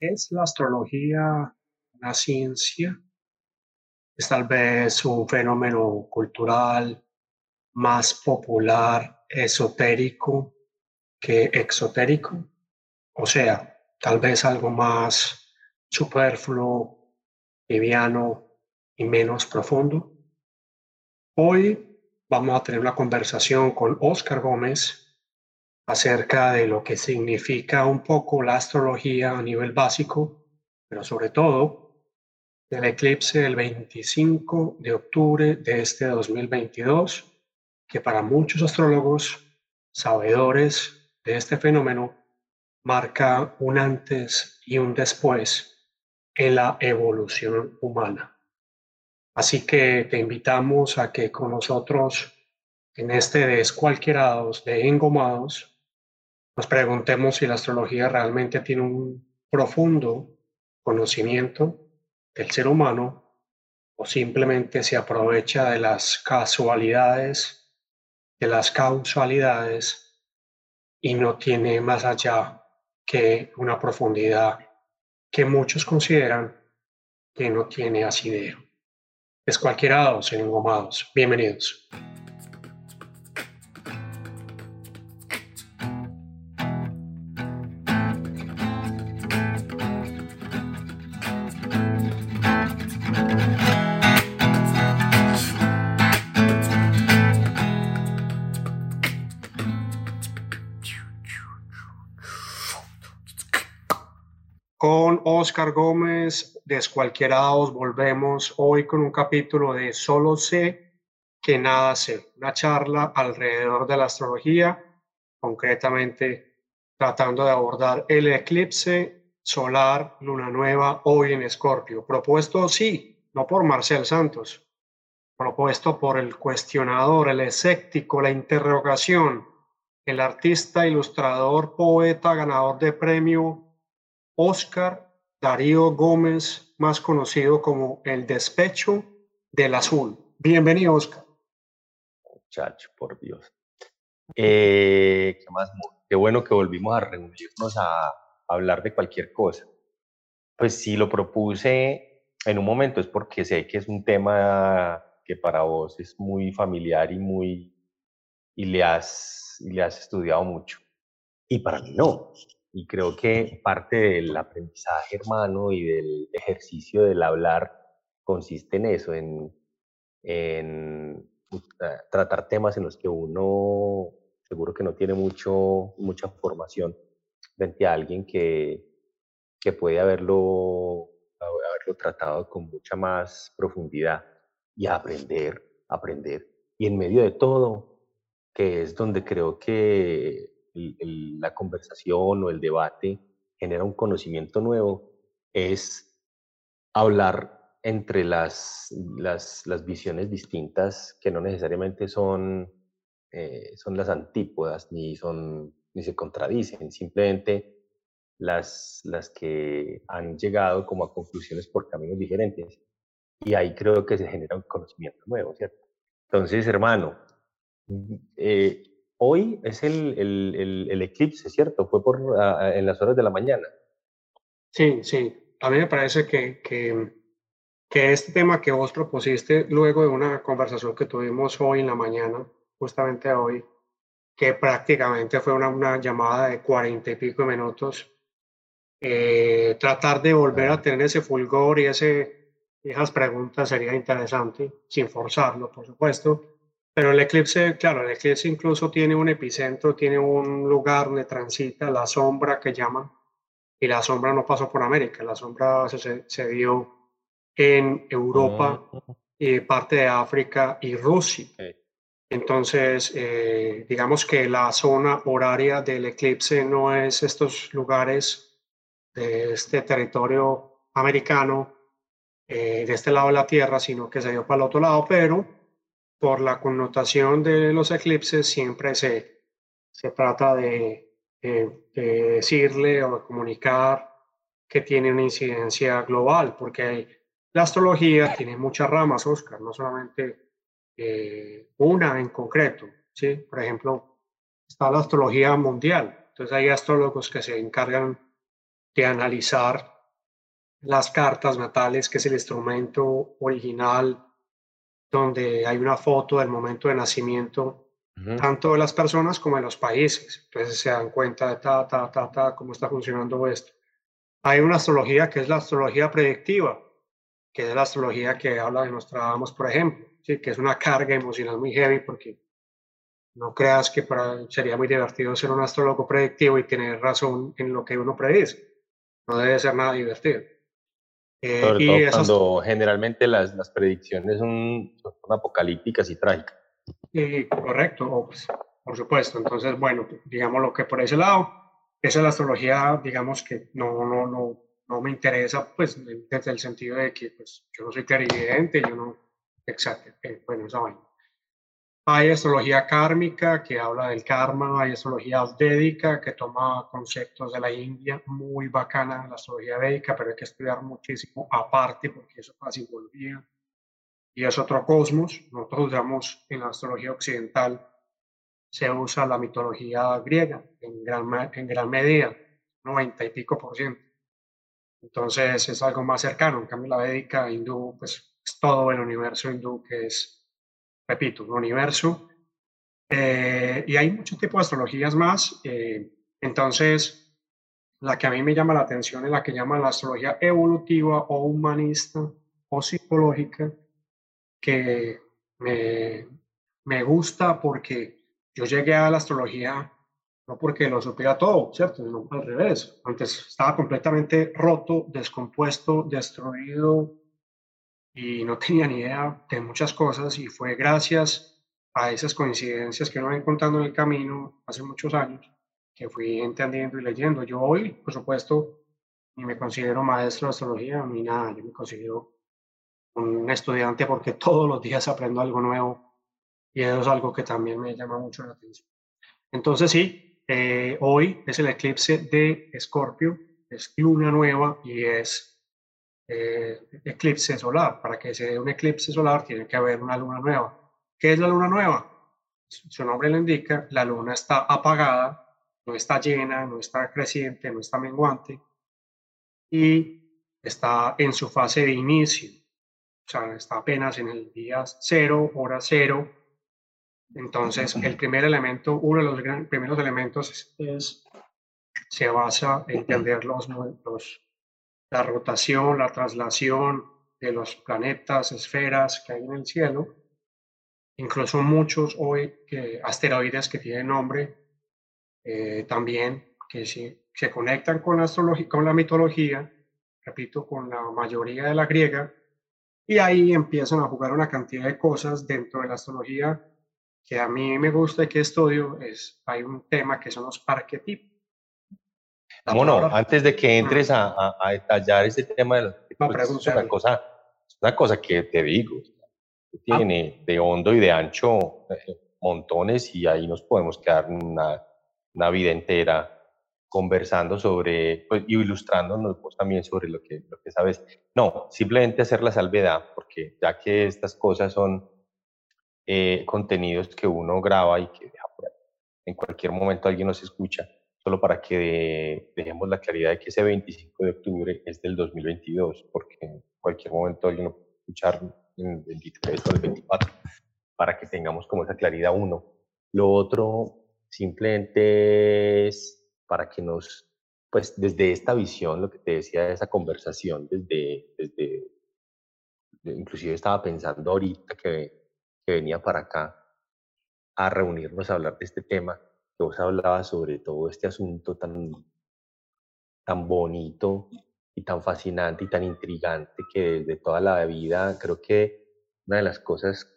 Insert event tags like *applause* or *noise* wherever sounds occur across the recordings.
¿Es la astrología una ciencia? ¿Es tal vez un fenómeno cultural más popular, esotérico que exotérico? O sea, tal vez algo más superfluo, liviano y menos profundo. Hoy vamos a tener una conversación con Oscar Gómez acerca de lo que significa un poco la astrología a nivel básico, pero sobre todo del eclipse del 25 de octubre de este 2022, que para muchos astrólogos, sabedores de este fenómeno, marca un antes y un después en la evolución humana. Así que te invitamos a que con nosotros en este descualquierados, de engomados, nos preguntemos si la astrología realmente tiene un profundo conocimiento del ser humano o simplemente se aprovecha de las casualidades, de las causalidades y no tiene más allá que una profundidad que muchos consideran que no tiene asidero. Descualquierados en engomados. Bienvenidos. Oscar Gómez, Descualquierados, volvemos hoy con un capítulo de Solo sé que nada sé, una charla alrededor de la astrología, concretamente tratando de abordar el eclipse solar, luna nueva, hoy en Escorpio. Propuesto, sí, no por Marcel Santos, propuesto por el cuestionador, el escéptico, la interrogación, el artista, ilustrador, poeta, ganador de premio Oscar Darío Gómez, más conocido como El Despecho del Azul. Bienvenido, Oscar. Muchacho, por Dios. Eh, ¿Qué más? Qué bueno que volvimos a reunirnos a hablar de cualquier cosa. Pues si lo propuse en un momento es porque sé que es un tema que para vos es muy familiar y muy y le has, y le has estudiado mucho. Y para mí no. Y creo que parte del aprendizaje, hermano, y del ejercicio del hablar consiste en eso, en, en tratar temas en los que uno seguro que no tiene mucho, mucha formación frente a alguien que, que puede haberlo, haberlo tratado con mucha más profundidad y aprender, aprender. Y en medio de todo, que es donde creo que la conversación o el debate genera un conocimiento nuevo, es hablar entre las, las, visiones distintas que no necesariamente son, eh, son las antípodas ni, son, ni se contradicen, simplemente las, las que han llegado como a conclusiones por caminos diferentes. Y ahí creo que se genera un conocimiento nuevo, ¿cierto? Entonces, hermano, eh, Hoy es el, el, el, eclipse, ¿cierto? Fue por, en las horas de la mañana. Sí, sí. A mí me parece que, que, que, este tema que vos propusiste luego de una conversación que tuvimos hoy en la mañana, justamente hoy, que prácticamente fue una, una llamada de cuarenta y pico minutos, eh, tratar de volver a tener ese fulgor y ese, esas preguntas sería interesante, sin forzarlo, por supuesto pero el eclipse, claro, el eclipse incluso tiene un epicentro, tiene un lugar donde transita la sombra que llaman, y la sombra no pasó por América, la sombra se, se dio en Europa, y parte de África y Rusia. Entonces, eh, digamos que la zona horaria del eclipse no es estos lugares de este territorio americano, eh, de este lado de la Tierra, sino que se dio para el otro lado, pero por la connotación de los eclipses, siempre se, se trata de, decirle o de comunicar que tiene una incidencia global, porque la astrología tiene muchas ramas, Oscar, no solamente eh, una en concreto. ¿sí? Por ejemplo, está la astrología mundial. Entonces hay astrólogos que se encargan de analizar las cartas natales, que es el instrumento original donde hay una foto del momento de nacimiento tanto de las personas como de los países. Entonces se dan cuenta de ta, ta, ta, ta, cómo está funcionando esto. Hay una astrología que es la astrología predictiva, que es la astrología que habla de Nostradamus, por ejemplo, ¿sí? que es una carga emocional muy heavy porque no creas que para, sería muy divertido ser un astrólogo predictivo y tener razón en lo que uno predice. No debe ser nada divertido. Eh, Sobre todo cuando generalmente las, las predicciones son, son, apocalípticas y trágicas. Sí, correcto, pues, por supuesto. Entonces, bueno, digamos lo que por ese lado, esa es la astrología, digamos que no, no, no, no me interesa, pues, desde el sentido de que pues, yo no soy clarividente, yo no, exacto, eh, bueno, esa vaina. Hay astrología kármica que habla del karma, hay astrología védica que toma conceptos de la India, muy bacana la astrología védica, pero hay que estudiar muchísimo aparte porque eso casi volvía. Y es otro cosmos. Nosotros usamos en la astrología occidental, se usa la mitología griega en gran, en gran medida, 90 y pico por ciento. Entonces es algo más cercano. En cambio, la védica hindú, pues es todo el universo hindú que es repito, un universo. Eh, y hay muchos tipos de astrologías más. Eh, entonces, la que a mí me llama la atención es la que llama la astrología evolutiva o humanista o psicológica, que me, me gusta porque yo llegué a la astrología no porque lo supiera todo, ¿cierto? Sino al revés. Antes estaba completamente roto, descompuesto, destruido, y no tenía ni idea de muchas cosas y fue gracias a esas coincidencias que uno va encontrando en el camino hace muchos años que fui entendiendo y leyendo. Yo hoy, por supuesto, ni me considero maestro de astrología ni nada, yo me considero un estudiante porque *laughs* todos los días aprendo algo nuevo y eso es algo que también me llama mucho la atención. Entonces sí, eh, hoy es el eclipse de Escorpio, es luna nueva y es eh, eclipse solar. Para que se dé un eclipse solar tiene que haber una luna nueva. ¿Qué es la luna nueva? Su nombre lo indica, la luna está apagada, no está llena, no está creciente, no está menguante y está en su fase de inicio. O sea, está apenas en el día cero, hora cero. Entonces, el primer elemento, uno de los primeros elementos es, se basa en entender los, los la rotación, la traslación de los planetas, esferas que hay en el cielo, incluso muchos hoy asteroides que tienen nombre eh, también que se, se conectan con la, con la mitología, repito, con la mayoría de la griega, y ahí empiezan a jugar una cantidad de cosas dentro de la astrología que a mí me gusta y que estudio. Es, hay un tema que son los arquetipos bueno, antes de que entres a, a, detallar ese tema de los pues, es una cosa, una cosa que te digo, ah. tiene de hondo y de ancho eh, montones y ahí nos podemos quedar una, una vida entera conversando sobre, pues, y ilustrándonos vos también sobre lo que, lo que sabes. No, simplemente hacer la salvedad, porque ya que estas cosas son eh, contenidos que uno graba y que deja por ahí. En cualquier momento alguien nos escucha solo para que dejemos la claridad de que ese 25 de octubre es del 2022, porque en cualquier momento alguien puede escuchar el 23 o el 24, para que tengamos como esa claridad uno. Lo otro simplemente es para que nos, pues desde esta visión, lo que te decía de esa conversación, desde, desde inclusive estaba pensando ahorita que, que venía para acá a reunirnos a hablar de este tema, que vos hablabas sobre todo este asunto tan, tan bonito y tan fascinante y tan intrigante que desde toda la vida creo que una de las cosas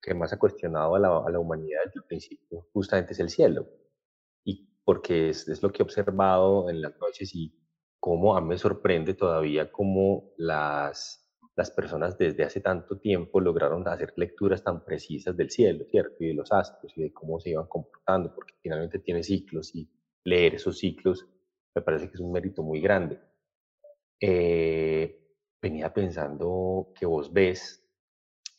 que más ha cuestionado a la, a la humanidad desde el principio justamente es el cielo. Y porque es, es, lo que he observado en las noches y cómo a mí me sorprende todavía cómo las, las personas desde hace tanto tiempo lograron hacer lecturas tan precisas del cielo, ¿cierto? Y de los astros y de cómo se iban comportando, porque finalmente tiene ciclos y leer esos ciclos me parece que es un mérito muy grande. Eh, venía pensando que vos ves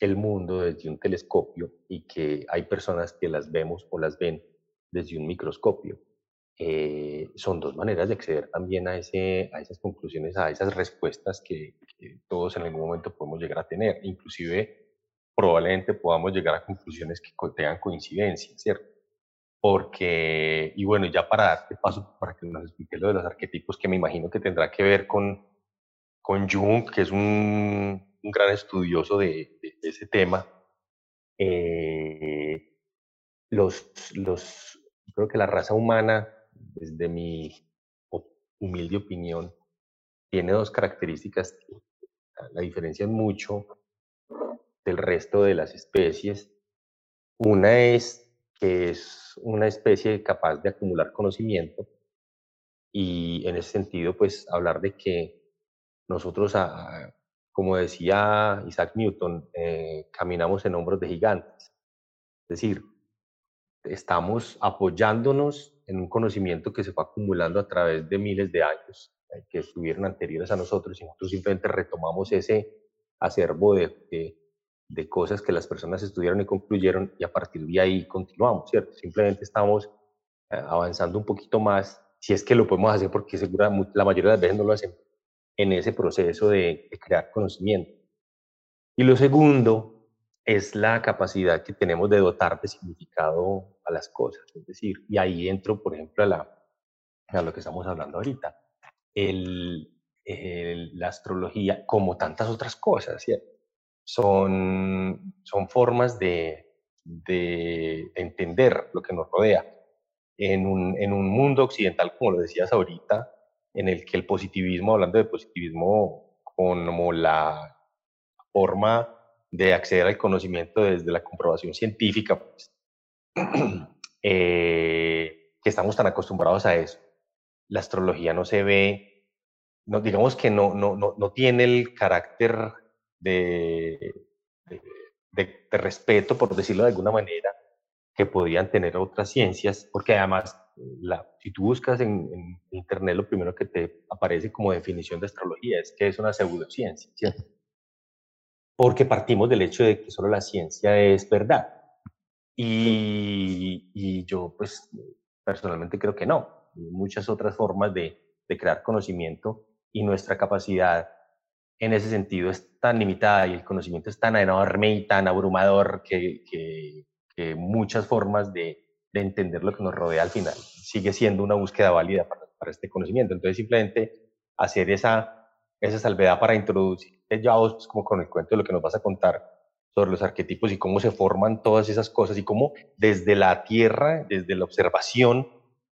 el mundo desde un telescopio y que hay personas que las vemos o las ven desde un microscopio. Eh, son dos maneras de acceder también a, ese, a esas conclusiones, a esas respuestas que, todos en algún momento podemos llegar a tener. Inclusive, probablemente podamos llegar a conclusiones que tengan coincidencia, ¿cierto? Porque, y bueno, ya para darte paso, para que nos explique lo de los arquetipos, que me imagino que tendrá que ver con, con Jung, que es un, un gran estudioso de, ese tema, eh, los, los, creo que la raza humana desde mi humilde opinión, tiene dos características la diferencian mucho del resto de las especies. Una es que es una especie capaz de acumular conocimiento y en ese sentido, pues hablar de que nosotros, ah, como decía Isaac Newton, eh, caminamos en hombros de gigantes. Es decir, estamos apoyándonos en un conocimiento que se fue acumulando a través de miles de años, eh, que estuvieron anteriores a nosotros y nosotros simplemente retomamos ese acervo de, de, cosas que las personas estudiaron y concluyeron y a partir de ahí continuamos, ¿cierto? Simplemente estamos eh, avanzando un poquito más, si es que lo podemos hacer, porque seguramente la mayoría de las veces no lo hacemos, en ese proceso de crear conocimiento. Y lo segundo es la capacidad que tenemos de dotar de significado a las cosas. Es decir, y ahí entro, por ejemplo, a, la, a lo que estamos hablando ahorita. El, la astrología, como tantas otras cosas, Son, son formas de, de, entender lo que nos rodea. En un, en un mundo occidental, como lo decías ahorita, en el que el positivismo, hablando de positivismo como la forma de acceder al conocimiento desde la comprobación científica, pues, *clears throat* eh, que estamos tan acostumbrados a eso. La astrología no se ve, no, digamos que no, no, no, no tiene el carácter de, de, respeto, por decirlo de alguna manera, que podrían tener otras ciencias, porque además, la, si tú buscas en, en, Internet, lo primero que te aparece como definición de astrología es que es una pseudociencia, ¿cierto? porque partimos del hecho de que solo la ciencia es verdad. Y, yo, pues, personalmente creo que no. Hay muchas otras formas de, crear conocimiento y nuestra capacidad en ese sentido es tan limitada y el conocimiento es tan enorme y tan abrumador que, muchas formas de, entender lo que nos rodea al final sigue siendo una búsqueda válida para, este conocimiento. Entonces, simplemente hacer esa, esa salvedad para introducir ya vos pues, como con el cuento de lo que nos vas a contar sobre los arquetipos y cómo se forman todas esas cosas y cómo desde la tierra, desde la observación,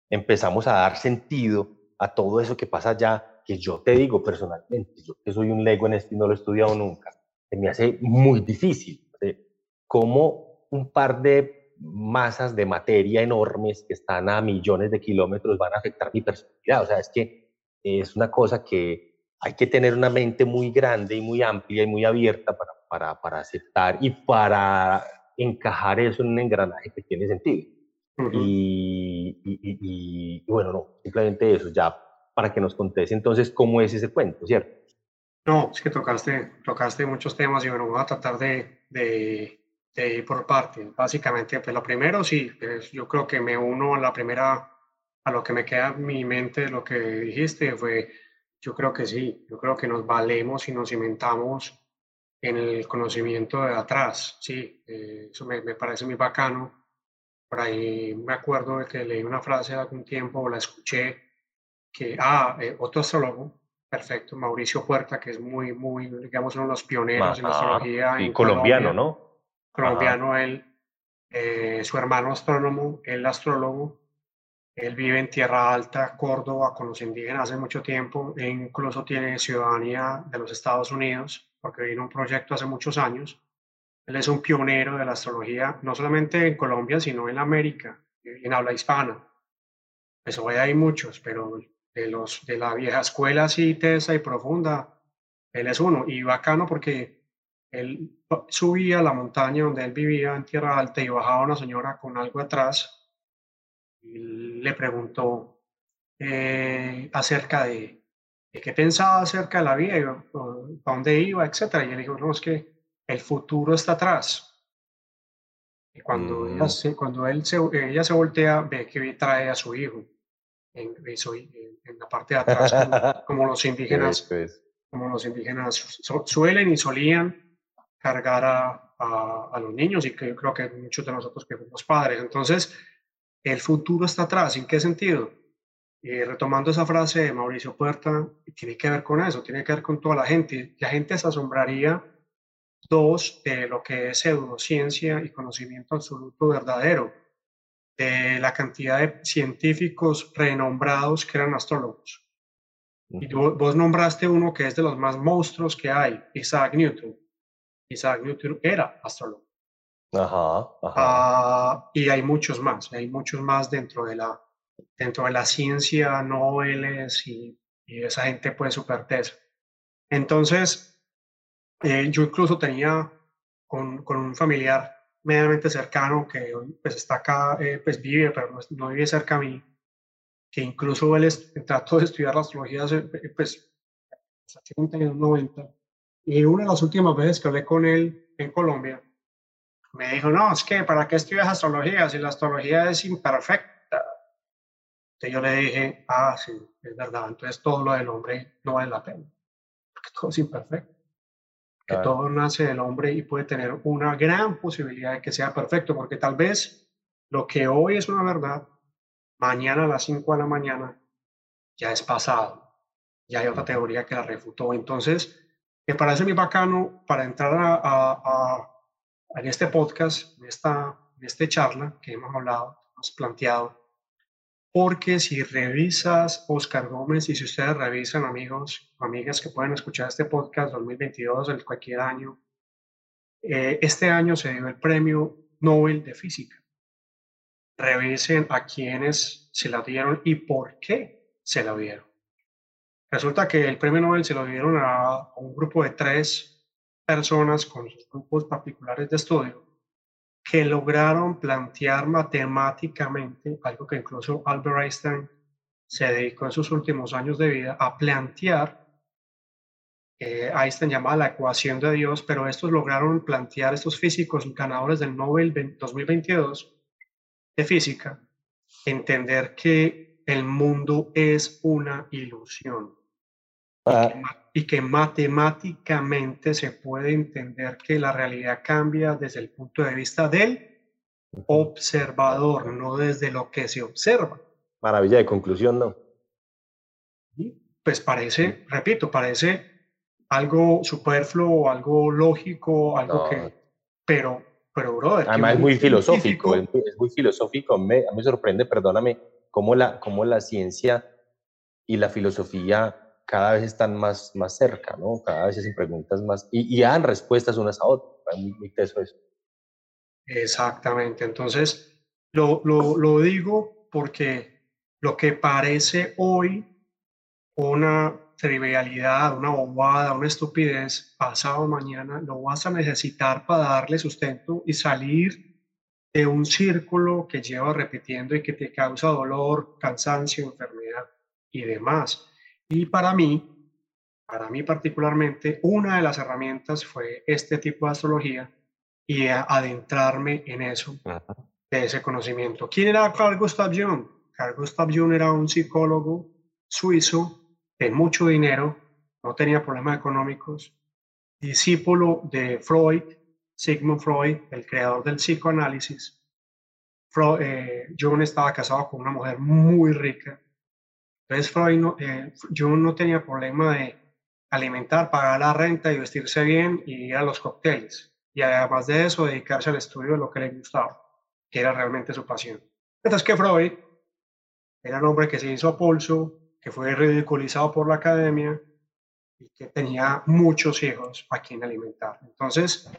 empezamos a dar sentido a todo eso que pasa allá, que yo te digo personalmente, yo que soy un lego en esto y no lo he estudiado nunca, me hace muy difícil. Cómo un par de masas de materia enormes que están a millones de kilómetros van a afectar mi personalidad. O sea, es que es una cosa que hay que tener una mente muy grande y muy amplia y muy abierta para, para, para aceptar y para encajar eso en un engranaje que tiene sentido. y, y, bueno, no, simplemente eso, ya para que nos contes entonces cómo es ese cuento, ¿cierto? No, es que tocaste, tocaste muchos temas y bueno, voy a tratar de, de, de ir por partes. Básicamente, pues lo primero, sí, pues, yo creo que me uno a la primera, a lo que me queda en mi mente de lo que dijiste, fue yo creo que sí, yo creo que nos valemos y nos cimentamos en el conocimiento de atrás, sí, eh, eso me, me, parece muy bacano. Por ahí me acuerdo de que leí una frase hace algún tiempo, o la escuché, que, ah, eh, otro astrólogo, perfecto, Mauricio Puerta, que es muy, muy, digamos, uno de los pioneros en la astrología. Y colombiano, ¿no? Colombiano, él, eh, su hermano astrónomo, el astrólogo, él vive en Tierra Alta, Córdoba, con los indígenas hace mucho tiempo. E incluso tiene ciudadanía de los Estados Unidos, porque vino un proyecto hace muchos años. Él es un pionero de la astrología, no solamente en Colombia, sino en América, en habla hispana. Pues hay muchos, pero de, los, de la vieja escuela así tesa y profunda, él es uno. Y bacano porque él subía a la montaña donde él vivía en Tierra Alta y bajaba una señora con algo atrás le preguntó eh, acerca de, qué pensaba acerca de la vida, para dónde iba, etc. Y él dijo, no, es que el futuro está atrás. Y cuando, ella, mm. se, cuando él se, ella se voltea, ve que trae a su hijo. en, en, la parte de atrás, como, los *laughs* indígenas, como los indígenas suelen y solían cargar a, a, los niños y que yo creo que muchos de nosotros que fuimos padres. Entonces, el futuro está atrás. ¿En qué sentido? Y retomando esa frase de Mauricio Puerta, tiene que ver con eso, tiene que ver con toda la gente. La gente se asombraría, dos, de lo que es pseudociencia y conocimiento absoluto verdadero, de la cantidad de científicos renombrados que eran astrólogos. Y vos nombraste uno que es de los más monstruos que hay, Isaac Newton. Isaac Newton era astrólogo. Ajá, ajá. Ah, y hay muchos más, hay muchos más dentro de la, dentro de la ciencia, noveles y, y esa gente pues súper tesa. Entonces, eh, yo incluso tenía con, un familiar medianamente cercano que pues está acá, eh, pues vive, pero no, vive cerca a mí, que incluso él *laughs* trató de estudiar la astrología eh, pues hasta 90 y una de las últimas veces que hablé con él en Colombia, me dijo, no, es que ¿para qué estudias astrología si la astrología es imperfecta? Entonces yo le dije, ah, sí, es verdad, entonces todo lo del hombre no vale la pena, porque todo es imperfecto. Que todo nace del hombre y puede tener una gran posibilidad de que sea perfecto, porque tal vez lo que hoy es una verdad, mañana a las 5 de la mañana ya es pasado. Ya hay otra teoría que la refutó. Entonces, me parece muy bacano para entrar a, a, en este podcast, en esta, en este charla que hemos hablado, hemos planteado, porque si revisas Oscar Gómez y si ustedes revisan amigos amigas que pueden escuchar este podcast 2022, el cualquier año, eh, este año se dio el premio Nobel de Física. Revisen a quienes se la dieron y por qué se la dieron. Resulta que el premio Nobel se lo dieron a, un grupo de tres personas con sus grupos particulares de estudio que lograron plantear matemáticamente algo que incluso Albert Einstein se dedicó en sus últimos años de vida a plantear. Eh, Einstein llamaba la ecuación de Dios, pero estos lograron plantear, estos físicos ganadores del Nobel 2022 de física, entender que el mundo es una ilusión y que matemáticamente se puede entender que la realidad cambia desde el punto de vista del observador, no desde lo que se observa. Maravilla de conclusión, ¿no? Pues parece, repito, parece algo superfluo, algo lógico, algo que... Pero, pero, brother... Además es muy filosófico, es muy, filosófico. Me, a mí me sorprende, perdóname, cómo la, cómo la ciencia y la filosofía cada vez están más, más cerca, ¿no? Cada vez hacen preguntas más y, y dan respuestas unas a otras. Muy, muy teso eso. Exactamente. Entonces, lo, lo, lo digo porque lo que parece hoy una trivialidad, una bobada, una estupidez, pasado mañana lo vas a necesitar para darle sustento y salir de un círculo que lleva repitiendo y que te causa dolor, cansancio, enfermedad y demás. Y para mí, para mí particularmente, una de las herramientas fue este tipo de astrología y adentrarme en eso, de ese conocimiento. ¿Quién era Carl Gustav Jung? Carl Gustav Jung era un psicólogo suizo de mucho dinero, no tenía problemas económicos, discípulo de Freud, Sigmund Freud, el creador del psicoanálisis. Freud, eh, Jung estaba casado con una mujer muy rica, entonces Freud no, eh, no tenía problema de alimentar, pagar la renta y vestirse bien y ir a los cócteles. Y además de eso, dedicarse al estudio de lo que le gustaba, que era realmente su pasión. Entonces que Freud era un hombre que se hizo a pulso, que fue ridiculizado por la academia y que tenía muchos hijos a quien alimentar. Entonces,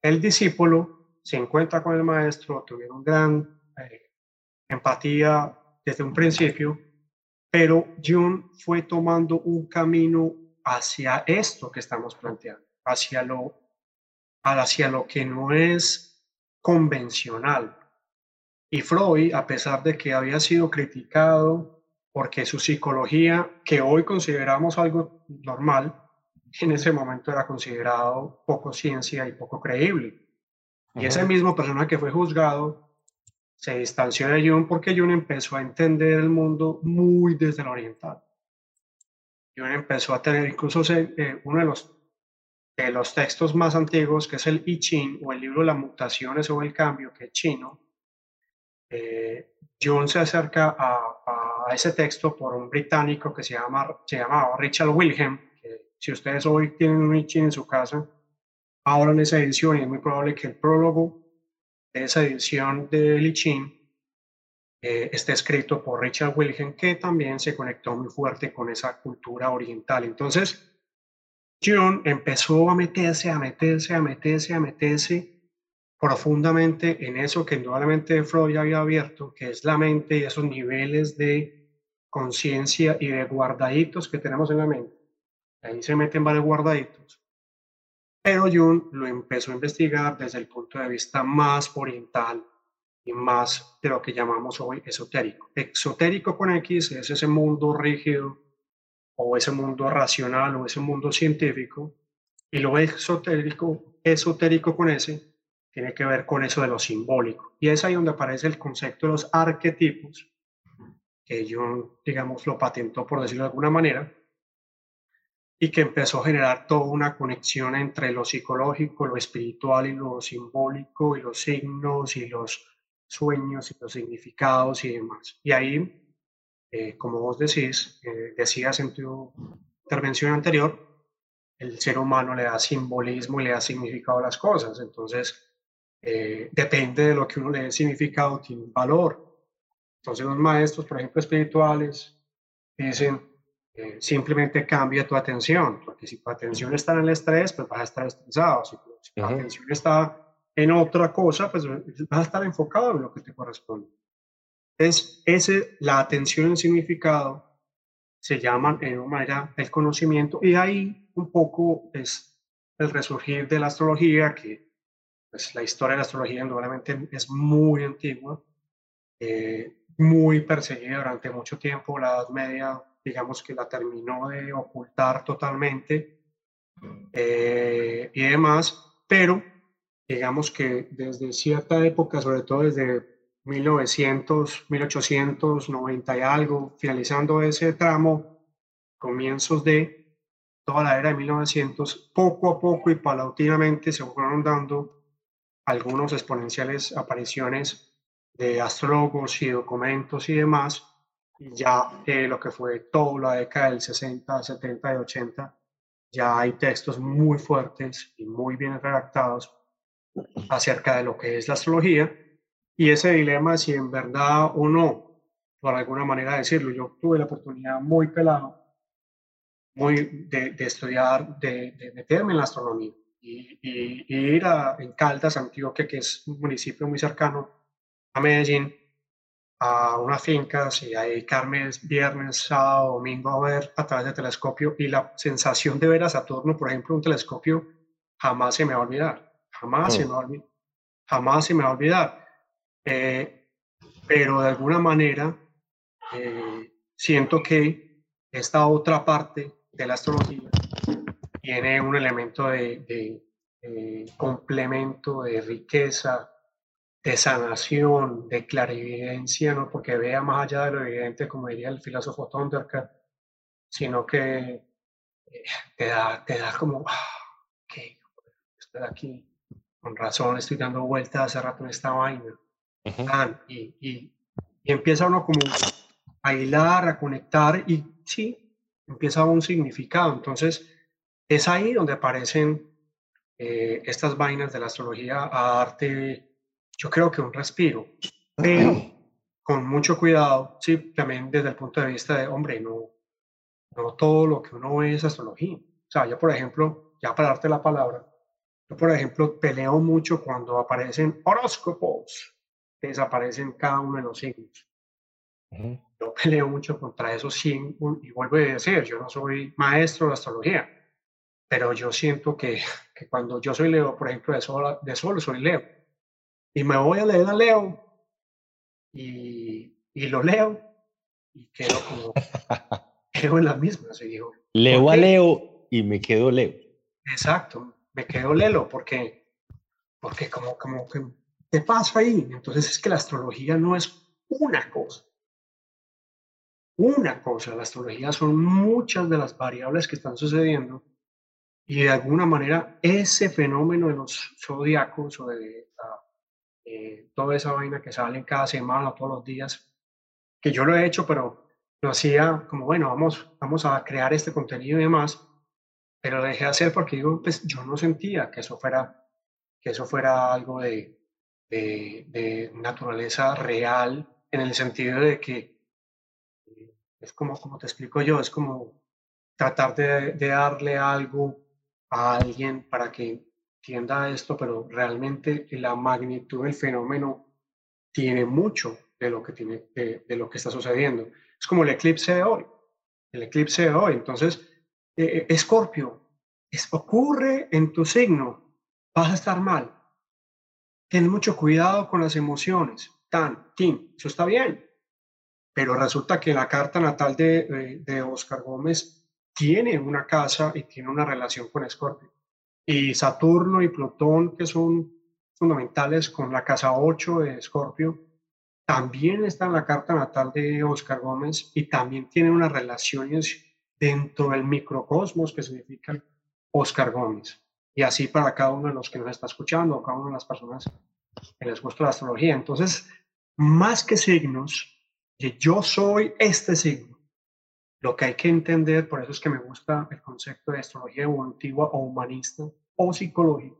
el discípulo se encuentra con el maestro, tuvieron gran eh, empatía desde un principio pero Jung fue tomando un camino hacia esto que estamos planteando, hacia lo, hacia lo que no es convencional. Y Freud, a pesar de que había sido criticado porque su psicología, que hoy consideramos algo normal, en ese momento era considerado poco ciencia y poco creíble. Y ese mismo persona que fue juzgado se distanció de Jung porque Jung empezó a entender el mundo muy desde el oriental. Jung empezó a tener incluso eh, uno de los, de los textos más antiguos, que es el I Ching, o el libro Las mutaciones o el cambio, que es chino. Eh, Jung se acerca a, a, ese texto por un británico que se, llama, se llamaba Richard Wilhelm, si ustedes hoy tienen un I Ching en su casa, ahora en esa edición y es muy probable que el prólogo de esa edición de Lichin eh, esté escrito por Richard Wilhelm, que también se conectó muy fuerte con esa cultura oriental. Entonces, Jung empezó a meterse, a meterse, a meterse, a meterse profundamente en eso que indudablemente Freud había abierto, que es la mente y esos niveles de conciencia y de guardaditos que tenemos en la mente. Ahí se meten varios guardaditos. Pero Jung lo empezó a investigar desde el punto de vista más oriental y más de lo que llamamos hoy esotérico. Exotérico con X es ese mundo rígido o ese mundo racional o ese mundo científico. Y lo esotérico, esotérico con S tiene que ver con eso de lo simbólico. Y es ahí donde aparece el concepto de los arquetipos, que Jung, digamos, lo patentó por decirlo de alguna manera, y que empezó a generar toda una conexión entre lo psicológico, lo espiritual y lo simbólico y los signos y los sueños y los significados y demás. Y ahí, eh, como vos decís, eh, decías en tu intervención anterior, el ser humano le da simbolismo y le da significado a las cosas. Entonces, eh, depende de lo que uno le dé significado, tiene un valor. Entonces, los maestros, por ejemplo, espirituales, dicen, eh, simplemente cambia tu atención, porque si tu atención está en el estrés, pues vas a estar estresado. Si, tu atención está en otra cosa, pues vas a estar enfocado en lo que te corresponde. Es ese, la atención en significado se llama en una manera el conocimiento y ahí un poco es el resurgir de la astrología, que pues, la historia de la astrología indudablemente es muy antigua, eh, muy perseguida durante mucho tiempo, la Edad Media digamos que la terminó de ocultar totalmente eh, y demás, pero digamos que desde cierta época, sobre todo desde 1900, 1890 y algo, finalizando ese tramo, comienzos de toda la era de 1900, poco a poco y paulatinamente se fueron dando algunos exponenciales apariciones de astrólogos y documentos y demás ya eh, lo que fue toda la década del 60, 70 y 80, ya hay textos muy fuertes y muy bien redactados acerca de lo que es la astrología y ese dilema si en verdad o no, por alguna manera decirlo, yo tuve la oportunidad muy pelado muy de, estudiar, de, meterme en la astronomía y, ir a, en Caldas, Antioquia, que es un municipio muy cercano a Medellín, a una finca y a dedicarme viernes, sábado, domingo a ver a través del telescopio y la sensación de ver a Saturno, por ejemplo, un telescopio, jamás se me va a olvidar, jamás, se, me va a olvidar, jamás se me va a olvidar. Eh, pero de alguna manera eh, siento que esta otra parte de la astrología tiene un elemento de complemento, de riqueza, de sanación, de clarividencia, no porque vea más allá de lo evidente, como diría el filósofo Thundercat, sino que eh, te, da, te da como, ah, ok, estoy aquí, con razón, estoy dando vueltas hace rato en esta vaina. y, y, y, empieza uno como a hilar, a conectar, y sí, empieza un significado. Entonces, es ahí donde aparecen eh, estas vainas de la astrología a darte yo creo que un respiro, pero con mucho cuidado, sí, también desde el punto de vista de, hombre, no, no todo lo que uno ve es astrología. O sea, yo, por ejemplo, ya para darte la palabra, yo, por ejemplo, peleo mucho cuando aparecen horóscopos que desaparecen cada uno de los signos. Yo peleo mucho contra esos signos y vuelvo a decir, yo no soy maestro de astrología, pero yo siento que, que cuando yo soy Leo, por ejemplo, de sol, de sol soy Leo y me voy a leer a Leo y, y lo leo y quedo como, *laughs* quedo en la misma, se dijo. Leo a Leo y me quedo Leo. Exacto, me quedo Lelo porque, porque como, como que ¿qué pasa ahí? Entonces es que la astrología no es una cosa. Una cosa, la astrología son muchas de las variables que están sucediendo y de alguna manera ese fenómeno de los zodiacos o de eh, toda esa vaina que sale cada semana todos los días, que yo lo he hecho, pero lo hacía como, bueno, vamos, vamos a crear este contenido y demás, pero lo dejé hacer porque digo, pues yo no sentía que eso fuera, que eso fuera algo de, de, naturaleza real, en el sentido de que eh, es como, como te explico yo, es como tratar de, de darle algo a alguien para que entienda esto, pero realmente la magnitud del fenómeno tiene mucho de lo que, tiene, de, lo que está sucediendo. Es como el eclipse de hoy. El eclipse de hoy. Entonces, eh, Escorpio, ocurre en tu signo, vas a estar mal. Ten mucho cuidado con las emociones. Tan, tin, eso está bien. Pero resulta que la carta natal de, de Oscar Gómez tiene una casa y tiene una relación con Escorpio y Saturno y Plutón, que son fundamentales con la casa 8 de Escorpio, también está en la carta natal de Oscar Gómez y también tiene unas relaciones dentro del microcosmos que significan Oscar Gómez. Y así para cada uno de los que nos está escuchando, cada una de las personas que les gusta la astrología. Entonces, más que signos, yo soy este signo, lo que hay que entender, por eso es que me gusta el concepto de astrología evolutiva o humanista o psicológica,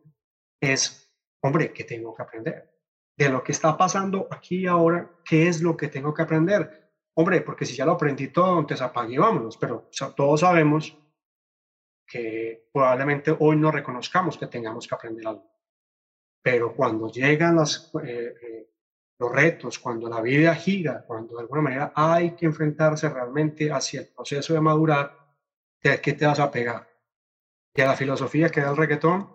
es, hombre, ¿qué tengo que aprender? De lo que está pasando aquí y ahora, ¿qué es lo que tengo que aprender? Hombre, porque si ya lo aprendí todo, entonces apague y vámonos, pero todos sabemos que probablemente hoy no reconozcamos que tengamos que aprender algo. Pero cuando llegan las, eh, eh, los retos, cuando la vida gira, cuando de alguna manera hay que enfrentarse realmente hacia el proceso de madurar, ¿de qué te vas a pegar? ¿De la filosofía que da el reggaetón?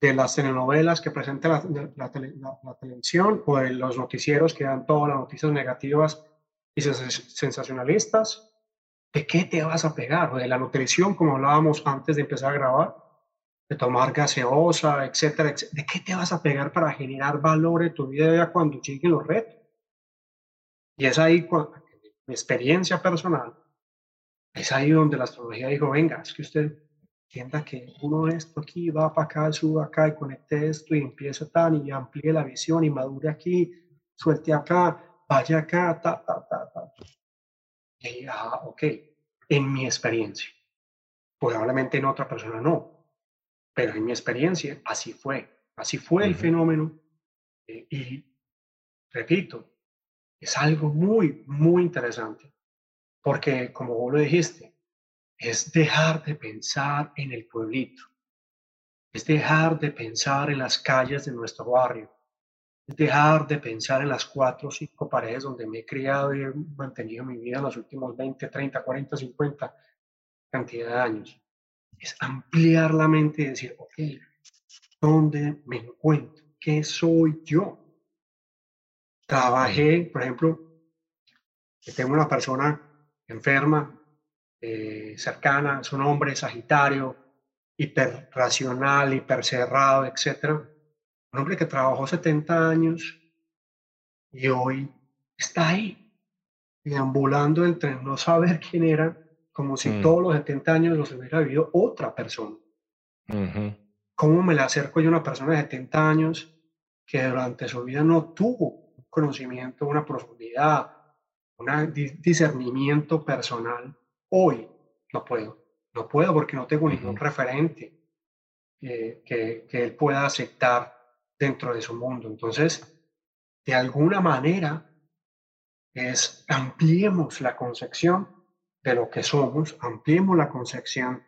¿De las telenovelas que presenta la, televisión o de los noticieros que dan todas las noticias negativas y sensacionalistas? ¿De qué te vas a pegar? ¿O de la nutrición, como hablábamos antes de empezar a grabar? De tomar gaseosa, etcétera, ¿De qué te vas a pegar para generar valor en tu vida cuando lleguen los retos? Y es ahí, cuando, mi experiencia personal, es ahí donde la astrología dijo, venga, es que usted entienda que uno esto aquí, va para acá, sube acá y conecte esto y empieza tan y amplíe la visión y madure aquí, suelte acá, vaya acá, ta, ta, ta, ta. Y ah, ok, en mi experiencia. Probablemente en otra persona no, pero en mi experiencia así fue, así fue el fenómeno. Eh, y repito, es algo muy, muy interesante, porque como vos lo dijiste, es dejar de pensar en el pueblito, es dejar de pensar en las calles de nuestro barrio, es dejar de pensar en las cuatro o cinco paredes donde me he criado y he mantenido mi vida en los últimos 20, 30, 40, 50 cantidad de años es ampliar la mente y decir, ok, ¿dónde me encuentro? ¿Qué soy yo? Trabajé, por ejemplo, que tengo una persona enferma, eh, cercana, es un hombre sagitario, hiperracional, hipercerrado, etc. Un hombre que trabajó 70 años y hoy está ahí, deambulando entre no saber quién era como si mm. todos los 70 años los hubiera vivido otra persona. ¿Cómo me le acerco yo a una persona de 70 años que durante su vida no tuvo un conocimiento, una profundidad, un discernimiento personal? Hoy no puedo. No puedo porque no tengo ningún referente que, que él pueda aceptar dentro de su mundo. Entonces, de alguna manera, es ampliemos la concepción de lo que somos, ampliemos la concepción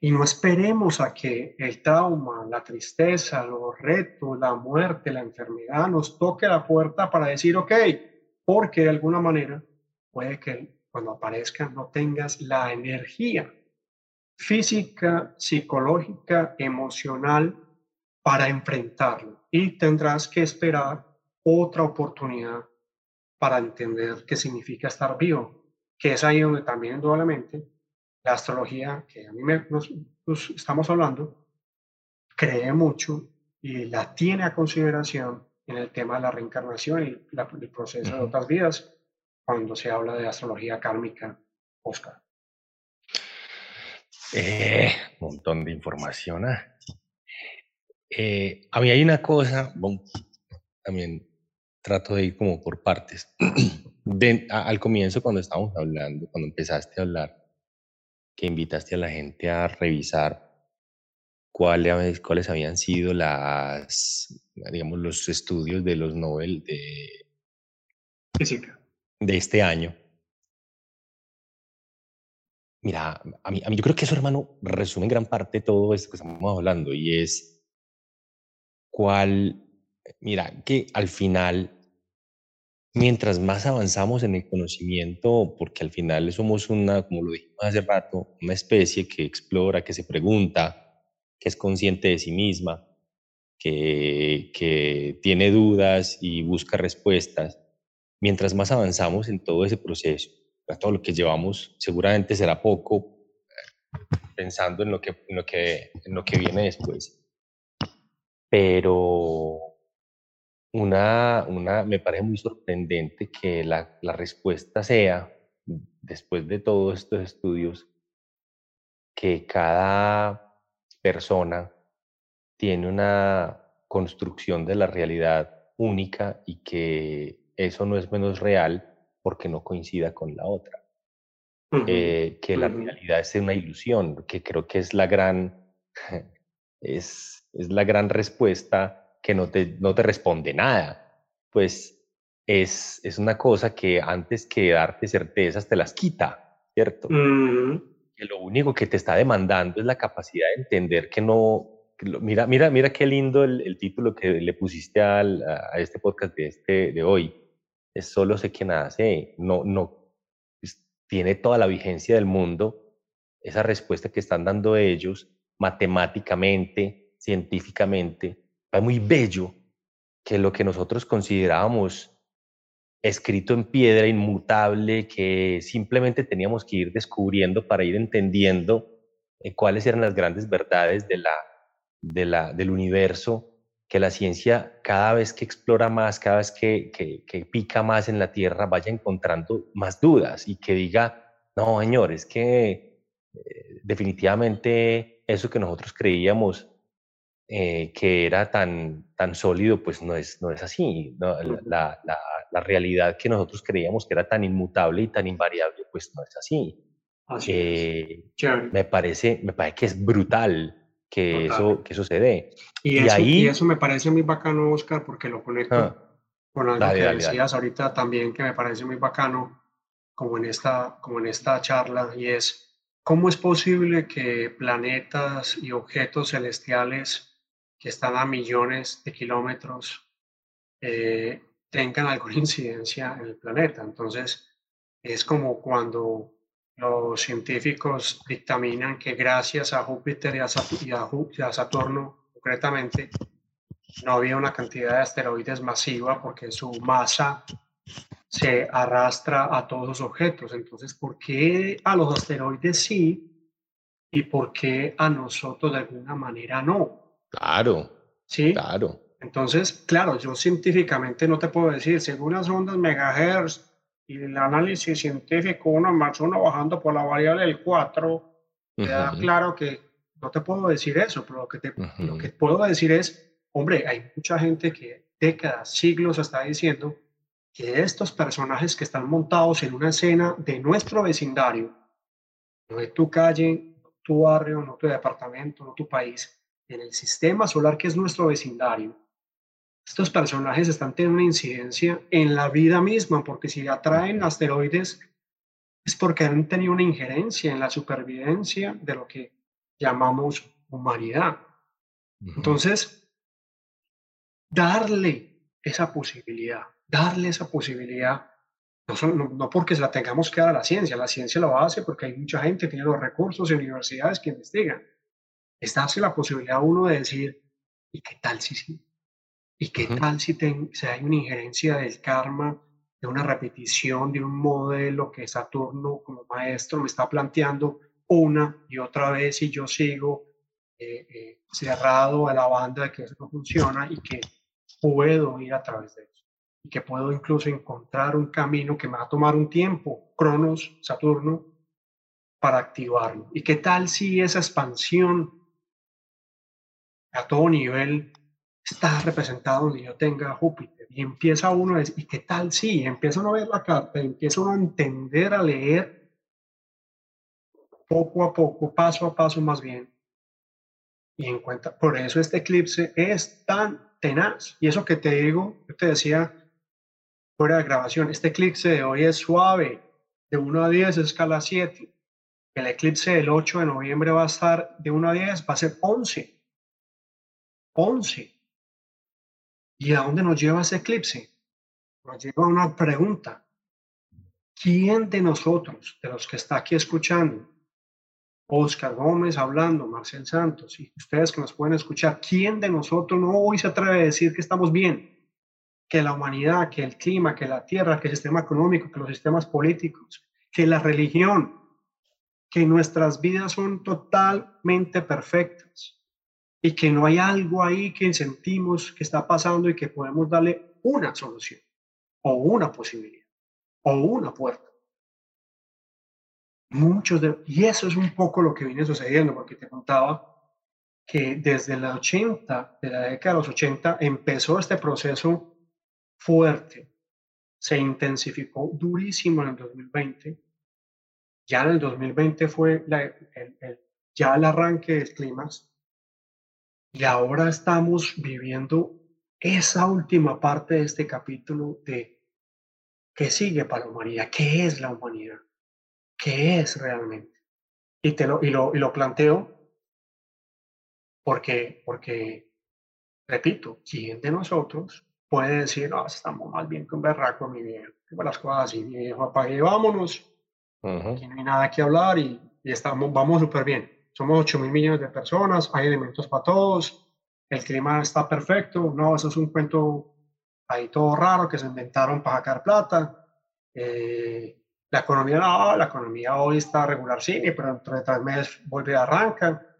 y no esperemos a que el trauma, la tristeza, los retos, la muerte, la enfermedad nos toque la puerta para decir, ok, porque de alguna manera puede que cuando aparezca no tengas la energía física, psicológica, emocional para enfrentarlo y tendrás que esperar otra oportunidad para entender qué significa estar vivo que es ahí donde también indudablemente la astrología, que a mí me, nos, estamos hablando, cree mucho y la tiene a consideración en el tema de la reencarnación y el proceso de otras vidas cuando se habla de astrología kármica, Oscar. Eh, montón de información. ¿ah? Eh, a mí hay una cosa, también trato de ir como por partes. Al comienzo, cuando estábamos hablando, cuando empezaste a hablar, que invitaste a la gente a revisar cuáles, cuáles habían sido las, digamos, los estudios de los Nobel de física de este año. Mira, a mí, a mí yo creo que eso, hermano, resume en gran parte todo esto que estamos hablando y es cuál, mira, que al final, mientras más avanzamos en el conocimiento, porque al final somos una, como lo dijimos hace rato, una especie que explora, que se pregunta, que es consciente de sí misma, que, tiene dudas y busca respuestas, mientras más avanzamos en todo ese proceso, todo lo que llevamos seguramente será poco pensando en lo que, en lo que, en lo que viene después. Pero una, una, me parece muy sorprendente que la, la respuesta sea, después de todos estos estudios, que cada persona tiene una construcción de la realidad única y que eso no es menos real porque no coincida con la otra. Eh, que la realidad es una ilusión, que creo que es la gran, *laughs* es, es la gran respuesta que no te, no te responde nada. Pues es, es una cosa que antes que darte certezas te las quita, ¿cierto? Que lo único que te está demandando es la capacidad de entender que no, mira, mira, mira qué lindo el, el título que le pusiste al, a este podcast de, este, de hoy es solo sé que nace, no, no, pues, tiene toda la vigencia del mundo, esa respuesta que están dando ellos matemáticamente, científicamente, es muy bello que lo que nosotros considerábamos escrito en piedra, inmutable, que simplemente teníamos que ir descubriendo para ir entendiendo eh, cuáles eran las grandes verdades de la, de la, del universo, que la ciencia cada vez que explora más, cada vez que, que, pica más en la Tierra, vaya encontrando más dudas y que diga, no, señor, es que eh, definitivamente eso que nosotros creíamos eh, que era tan, tan sólido, pues no es, no es así. La, la, la, realidad que nosotros creíamos que era tan inmutable y tan invariable, pues no es así. Eh, me, parece, me parece que es brutal que, eso, que eso se dé. Y, eso, ahí... y eso me parece muy bacano, Oscar, porque lo conecto ah, con algo que decías ahorita también que me parece muy bacano, como en, esta, como en esta charla, y es cómo es posible que planetas y objetos celestiales que están a millones de kilómetros eh, tengan alguna *laughs* incidencia en el planeta. Entonces, es como cuando los científicos dictaminan que gracias a Júpiter y a, Saturno, concretamente, no había una cantidad de asteroides masiva porque su masa se arrastra a todos los objetos. Entonces, ¿por qué a los asteroides sí y por qué a nosotros de alguna manera no? Claro. Sí. Claro. Entonces, claro, yo científicamente no te puedo decir, según las ondas megahertz y el análisis científico, uno más uno bajando por la variable del 4, queda claro que no te puedo decir eso, pero lo que, te, lo que puedo decir es, hombre, hay mucha gente que décadas, siglos está diciendo que estos personajes que están montados en una escena de nuestro vecindario, no de tu calle, tu barrio, no tu departamento, no tu país, en el sistema solar que es nuestro vecindario, estos personajes están teniendo una incidencia en la vida misma, porque si atraen asteroides es porque han tenido una injerencia en la supervivencia de lo que llamamos humanidad. Entonces, darle esa posibilidad, darle esa posibilidad, no, no, porque se la tengamos que dar a la ciencia, la ciencia lo hace porque hay mucha gente que tiene los recursos y universidades que investigan. Es darse la posibilidad a uno de decir, ¿y qué tal si sí? ¿Y qué tal si, hay una injerencia del karma, de una repetición de un modelo que Saturno como maestro me está planteando una y otra vez y yo sigo eh, eh, cerrado a la banda de que eso no funciona y que puedo ir a través de eso. Y que puedo incluso encontrar un camino que me va a tomar un tiempo, Cronos, Saturno, para activarlo. ¿Y qué tal si esa expansión todo nivel está representado donde yo tenga Júpiter? Y empieza uno a decir, ¿y qué tal si? Empieza uno a ver la carta, empieza uno a entender, a leer poco a poco, paso a paso más bien. Y en cuenta, por eso este eclipse es tan tenaz. Y eso que te digo, yo te decía fuera de grabación, este eclipse de hoy es suave, de 1 a 10 escala 7. El eclipse del 8 de noviembre va a estar de 1 a 10, va a ser 11. 11. ¿Y a dónde nos lleva ese eclipse? Nos lleva a una pregunta. ¿Quién de nosotros, de los que está aquí escuchando, Oscar Gómez hablando, Marcel Santos, y ustedes que nos pueden escuchar, ¿quién de nosotros no hoy se atreve a decir que estamos bien? Que la humanidad, que el clima, que la tierra, que el sistema económico, que los sistemas políticos, que la religión, que nuestras vidas son totalmente perfectas y que no hay algo ahí que sentimos que está pasando y que podemos darle una solución o una posibilidad o una puerta. Muchos de, y eso es un poco lo que viene sucediendo, porque te contaba que desde la 80, de la década de los 80, empezó este proceso fuerte, se intensificó durísimo en el 2020. Ya en el 2020 fue el, ya el arranque del clima y ahora estamos viviendo esa última parte de este capítulo de qué sigue para la humanidad, qué es la humanidad qué es realmente. Y, te lo, y, lo, y lo planteo porque, porque, repito, ¿quién de nosotros puede decir, no, estamos más bien con berraco, mi viejo, las cosas así, mi viejo, apague, vámonos, aquí no hay nada que hablar y, y estamos, vamos súper bien. Somos 8 mil millones de personas, hay elementos para todos, el clima está perfecto, no, eso es un cuento ahí todo raro que se inventaron para sacar plata. Eh, la economía, no, la economía hoy está regular, sí, pero dentro de tres meses vuelve a arrancar.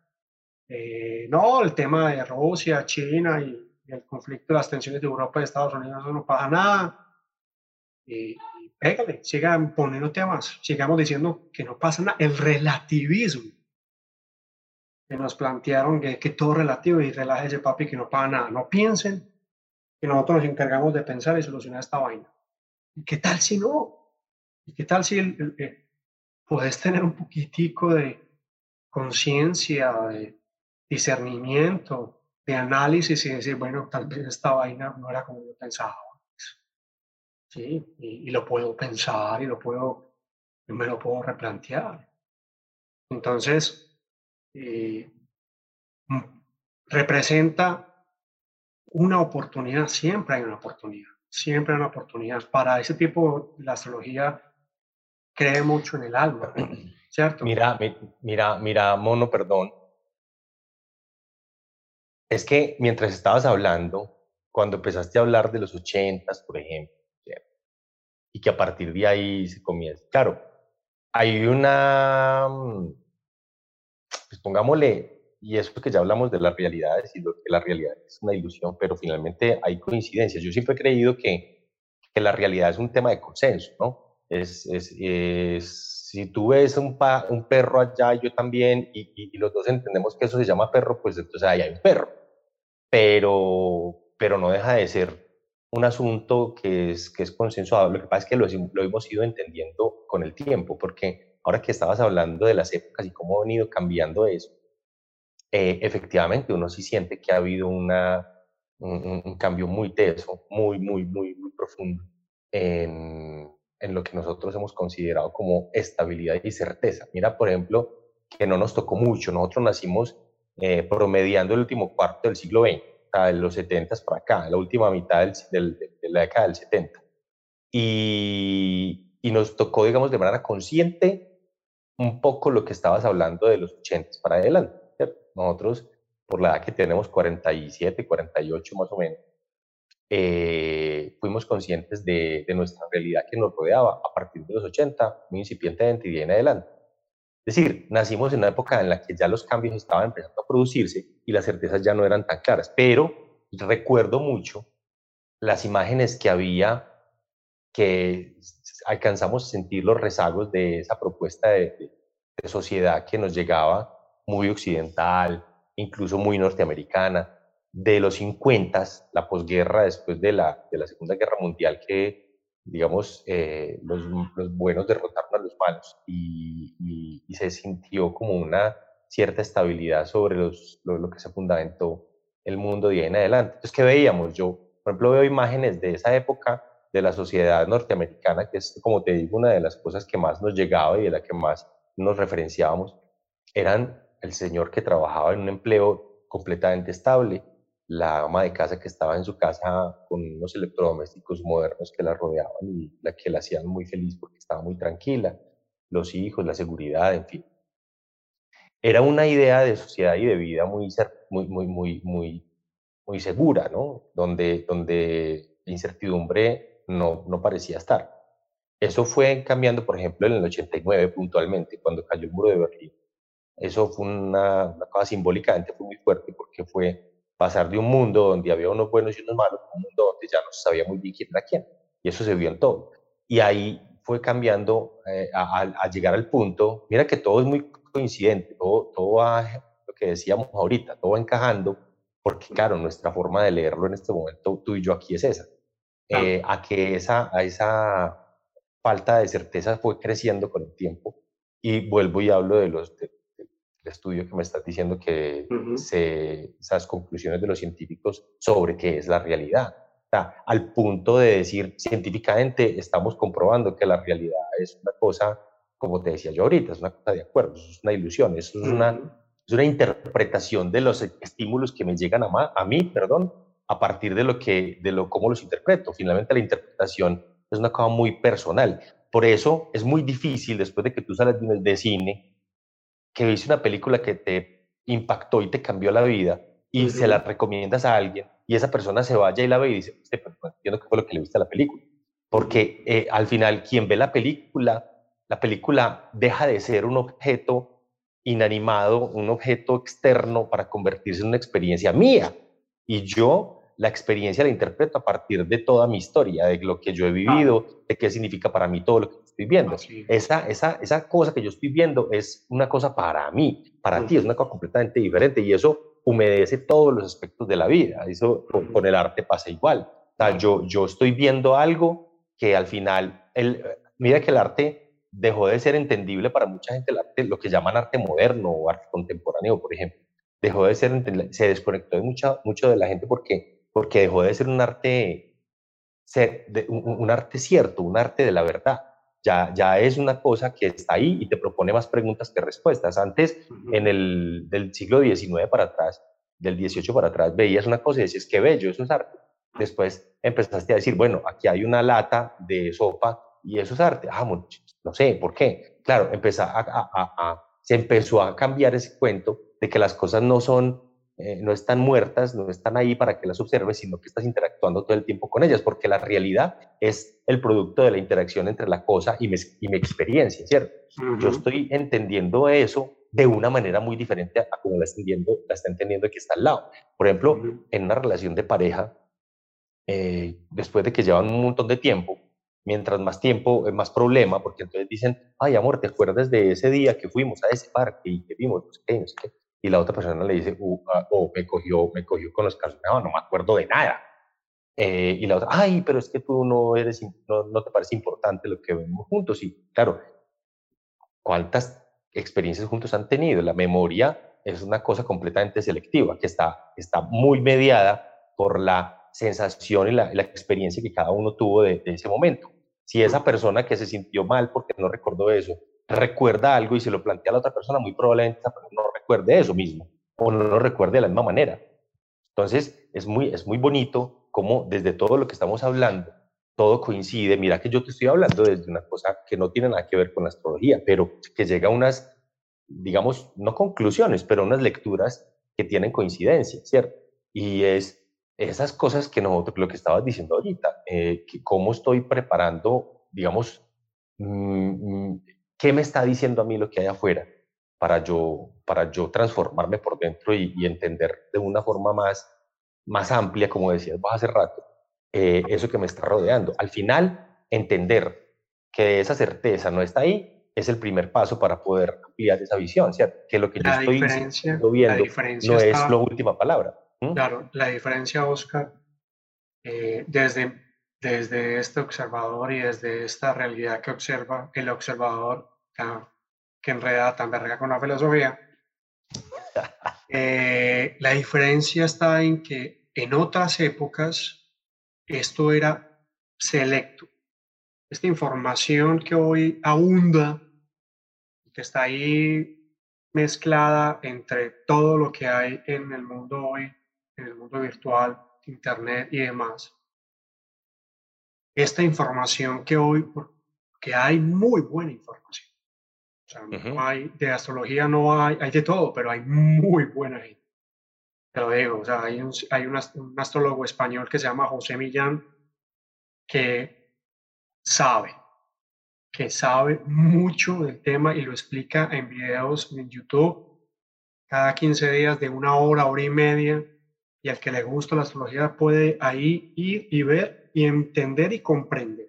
Eh, no, el tema de Rusia, China y, el conflicto las tensiones de Europa y Estados Unidos, no pasa nada. Y, y pégale, sigan poniendo temas, sigamos diciendo que no pasa nada. El relativismo que nos plantearon que, que todo es relativo y relájese, papi, que no pasa nada. No piensen que nosotros nos encargamos de pensar y solucionar esta vaina. ¿Y qué tal si no? ¿Y qué tal si eh, puedes tener un poquitico de conciencia, de discernimiento, de análisis y decir, bueno, tal vez esta vaina no era como yo pensaba? Sí, y, lo puedo pensar y lo puedo, me lo puedo replantear. Entonces, eh, mm, representa una oportunidad, siempre hay una oportunidad, siempre hay una oportunidad. Para ese tipo, la astrología cree mucho en el alma, *clears throat* ¿cierto? Mira, mira, mira, Mono, perdón. Es que mientras estabas hablando, cuando empezaste a hablar de los ochentas, por ejemplo, y que a partir de ahí se comienza, claro, hay una, mm, pues pongámosle, y eso que ya hablamos de las realidades y lo que la realidad es una ilusión, pero finalmente hay coincidencias. Yo siempre he creído que, que la realidad es un tema de consenso, ¿no? Es, es, si tú ves un, perro allá yo también, y, y, los dos entendemos que eso se llama perro, pues entonces ahí hay un perro. Pero, pero no deja de ser un asunto que es, que es consensuado. Lo que pasa es que lo hemos ido entendiendo con el tiempo, porque ahora que estabas hablando de las épocas y cómo ha venido cambiando eso, eh, efectivamente uno sí siente que ha habido una, un, un, cambio muy teso, muy, muy, muy, muy profundo en, en lo que nosotros hemos considerado como estabilidad y certeza. Mira, por ejemplo, que no nos tocó mucho. Nosotros nacimos eh, promediando el último cuarto del siglo XX, de los 70 para acá, la última mitad del, de la década del 70. Y, y, nos tocó, digamos, de manera consciente un poco lo que estabas hablando de los 80 para adelante. Nosotros, por la edad que tenemos, 47, 48 más o menos, eh, fuimos conscientes de, nuestra realidad que nos rodeaba a partir de los 80, muy incipientemente y de en adelante. Es decir, nacimos en una época en la que ya los cambios estaban empezando a producirse y las certezas ya no eran tan claras, pero recuerdo mucho las imágenes que había que alcanzamos a sentir los rezagos de esa propuesta de, sociedad que nos llegaba muy occidental, incluso muy norteamericana, de los 50, la posguerra después de la, de la Segunda Guerra Mundial, que, digamos, eh, los, los, buenos derrotaron a los malos y, y, se sintió como una cierta estabilidad sobre los, lo, lo, que se fundamentó el mundo de ahí en adelante. Entonces, ¿qué veíamos? Yo, por ejemplo, veo imágenes de esa época de la sociedad norteamericana, que es, como te digo, una de las cosas que más nos llegaba y de la que más nos referenciábamos, eran el señor que trabajaba en un empleo completamente estable, la ama de casa que estaba en su casa con unos electrodomésticos modernos que la rodeaban y la que la hacían muy feliz porque estaba muy tranquila, los hijos, la seguridad, en fin. Era una idea de sociedad y de vida muy, muy, muy, muy, muy, muy segura, ¿no? Donde, donde la incertidumbre no, no parecía estar. Eso fue cambiando, por ejemplo, en el 89 puntualmente, cuando cayó el muro de Berlín. Eso fue una, una cosa simbólicamente fue muy fuerte porque fue pasar de un mundo donde había unos buenos y unos malos un mundo donde ya no se sabía muy bien quién era quién. Y eso se vio en todo. Y ahí fue cambiando eh, a, llegar al punto, mira que todo es muy coincidente, todo, todo va, lo que decíamos ahorita, todo va encajando, porque claro, nuestra forma de leerlo en este momento, tú y yo aquí es esa. Eh, a que esa, a esa falta de certeza fue creciendo con el tiempo. Y vuelvo y hablo de los, del estudio que me estás diciendo que se, esas conclusiones de los científicos sobre qué es la realidad. al punto de decir científicamente estamos comprobando que la realidad es una cosa, como te decía yo ahorita, es una cosa de acuerdo, es una ilusión, es una, es una interpretación de los estímulos que me llegan a, a mí, perdón, a partir de lo que, de lo cómo los interpreto. Finalmente la interpretación es una cosa muy personal. Por eso es muy difícil después de que tú sales de cine, que viste una película que te impactó y te cambió la vida y se la recomiendas a alguien y esa persona se vaya y la ve y dice, usted, pues, entiendo qué fue lo que le viste a la película. Porque eh, al final quien ve la película, la película deja de ser un objeto inanimado, un objeto externo para convertirse en una experiencia mía y yo la experiencia la interpreto a partir de toda mi historia, de lo que yo he vivido, de qué significa para mí todo lo que estoy viendo. Esa, esa, esa cosa que yo estoy viendo es una cosa para mí, para ti es una cosa completamente diferente y eso humedece todos los aspectos de la vida. Eso con, el arte pasa igual. yo, yo estoy viendo algo que al final, el, mira que el arte dejó de ser entendible para mucha gente, el arte, lo que llaman arte moderno o arte contemporáneo, por ejemplo dejó de ser, se desconectó de mucha, mucho de la gente porque, porque dejó de ser un arte, ser, de, un, arte cierto, un arte de la verdad. Ya, ya es una cosa que está ahí y te propone más preguntas que respuestas. Antes, en el del siglo XIX para atrás, del XVIII para atrás, veías una cosa y decías, qué bello, eso es arte. Después empezaste a decir, bueno, aquí hay una lata de sopa y eso es arte. Ah, no sé, ¿por qué? Claro, empezó a, se empezó a cambiar ese cuento de que las cosas no son, eh, no están muertas, no están ahí para que las observes, sino que estás interactuando todo el tiempo con ellas, porque la realidad es el producto de la interacción entre la cosa y mi, y mi experiencia, ¿cierto? Yo estoy entendiendo eso de una manera muy diferente a como la está entendiendo, la está entendiendo que está al lado. Por ejemplo, en una relación de pareja, eh, después de que llevan un montón de tiempo, mientras más tiempo, más problema, porque entonces dicen, ay amor, ¿te acuerdas de ese día que fuimos a ese parque y que vimos? No sé qué, no sé qué y la otra persona le dice, uh, ah, oh, me cogió, me cogió con los calzones, no, no me acuerdo de nada. Eh, y la otra, ay, pero es que tú no eres, no, no te parece importante lo que vemos juntos. Y claro, ¿cuántas experiencias juntos han tenido? La memoria es una cosa completamente selectiva, que está, está muy mediada por la sensación y la, la experiencia que cada uno tuvo de, de, ese momento. Si esa persona que se sintió mal porque no recordó eso, recuerda algo y se lo plantea a la otra persona, muy probablemente no recuerde eso mismo o no lo recuerde de la misma manera. Entonces, es muy, es muy bonito como desde todo lo que estamos hablando, todo coincide. Mira que yo te estoy hablando desde una cosa que no tiene nada que ver con la astrología, pero que llega a unas, digamos, no conclusiones, pero unas lecturas que tienen coincidencia, ¿cierto? Y es esas cosas que nosotros, lo que estabas diciendo ahorita, eh, que cómo estoy preparando, digamos, mm, mm, ¿qué me está diciendo a mí lo que hay afuera? Para yo, para yo transformarme por dentro y, entender de una forma más, más amplia, como decías vos hace rato, eh, eso que me está rodeando. Al final, entender que esa certeza no está ahí es el primer paso para poder ampliar esa visión, ¿cierto? Que lo que yo estoy viendo no es la última palabra. Claro, la diferencia, Oscar, eh, desde, desde este observador y desde esta realidad que observa el observador, que enreda tan verga con la filosofía, *laughs* eh, la diferencia está en que en otras épocas esto era selecto. Esta información que hoy abunda, que está ahí mezclada entre todo lo que hay en el mundo hoy, en el mundo virtual, internet y demás. Esta información que hoy, que hay muy buena información. O sea, no hay, de astrología no hay, hay de todo, pero hay muy buena gente. Te lo digo, o sea, hay, un, hay un, astrólogo español que se llama José Millán que sabe, que sabe mucho del tema y lo explica en videos en YouTube cada 15 días de una hora, hora y media y al que le gusta la astrología puede ahí ir y ver y entender y comprender.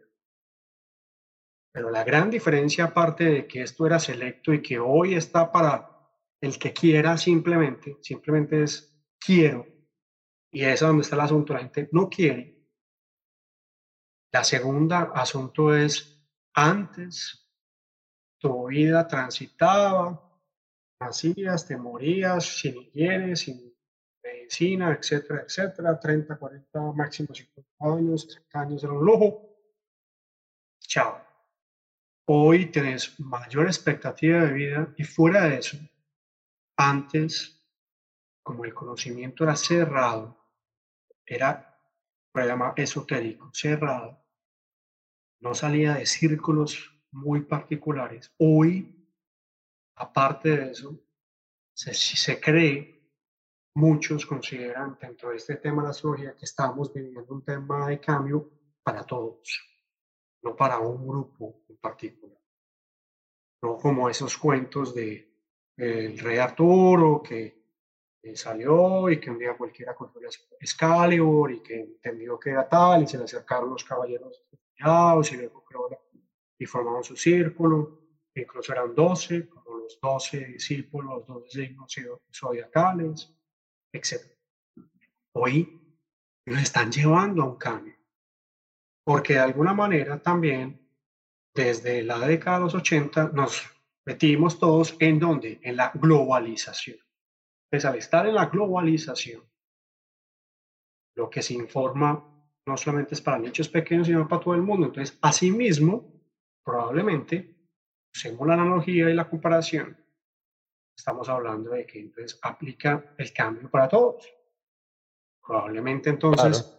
Pero la gran diferencia, aparte de que esto era selecto y que hoy está para el que quiera simplemente, simplemente es quiero, y es donde está el asunto, la gente no quiere. La segunda asunto es antes tu vida transitaba, nacías, te morías sin higiene, sin medicina, etcétera, etcétera, 30, 40, máximo 50 años, 30 años era un lujo. Chao. Hoy tenés mayor expectativa de vida y fuera de eso, antes, como el conocimiento era cerrado, era, por llama esotérico, cerrado, no salía de círculos muy particulares. Hoy, aparte de eso, se, se cree muchos consideran dentro de este tema de la astrología que estamos viviendo un tema de cambio para todos, no para un grupo en particular. No como esos cuentos de el rey Arturo que salió y que un día cualquiera cogió Excalibur y que entendió que era tal y se le acercaron los caballeros y luego creó y formaron su círculo, incluso eran 12, como los 12 discípulos, los 12 signos zodiacales Hoy nos están llevando a un cambio, porque de alguna manera también desde la década de los 80 nos metimos todos en donde? En la globalización. Entonces, al estar en la globalización, lo que se informa no solamente es para nichos pequeños, sino para todo el mundo. Entonces, asimismo, probablemente, según la analogía y la comparación, estamos hablando de que entonces aplica el cambio para todos. Probablemente entonces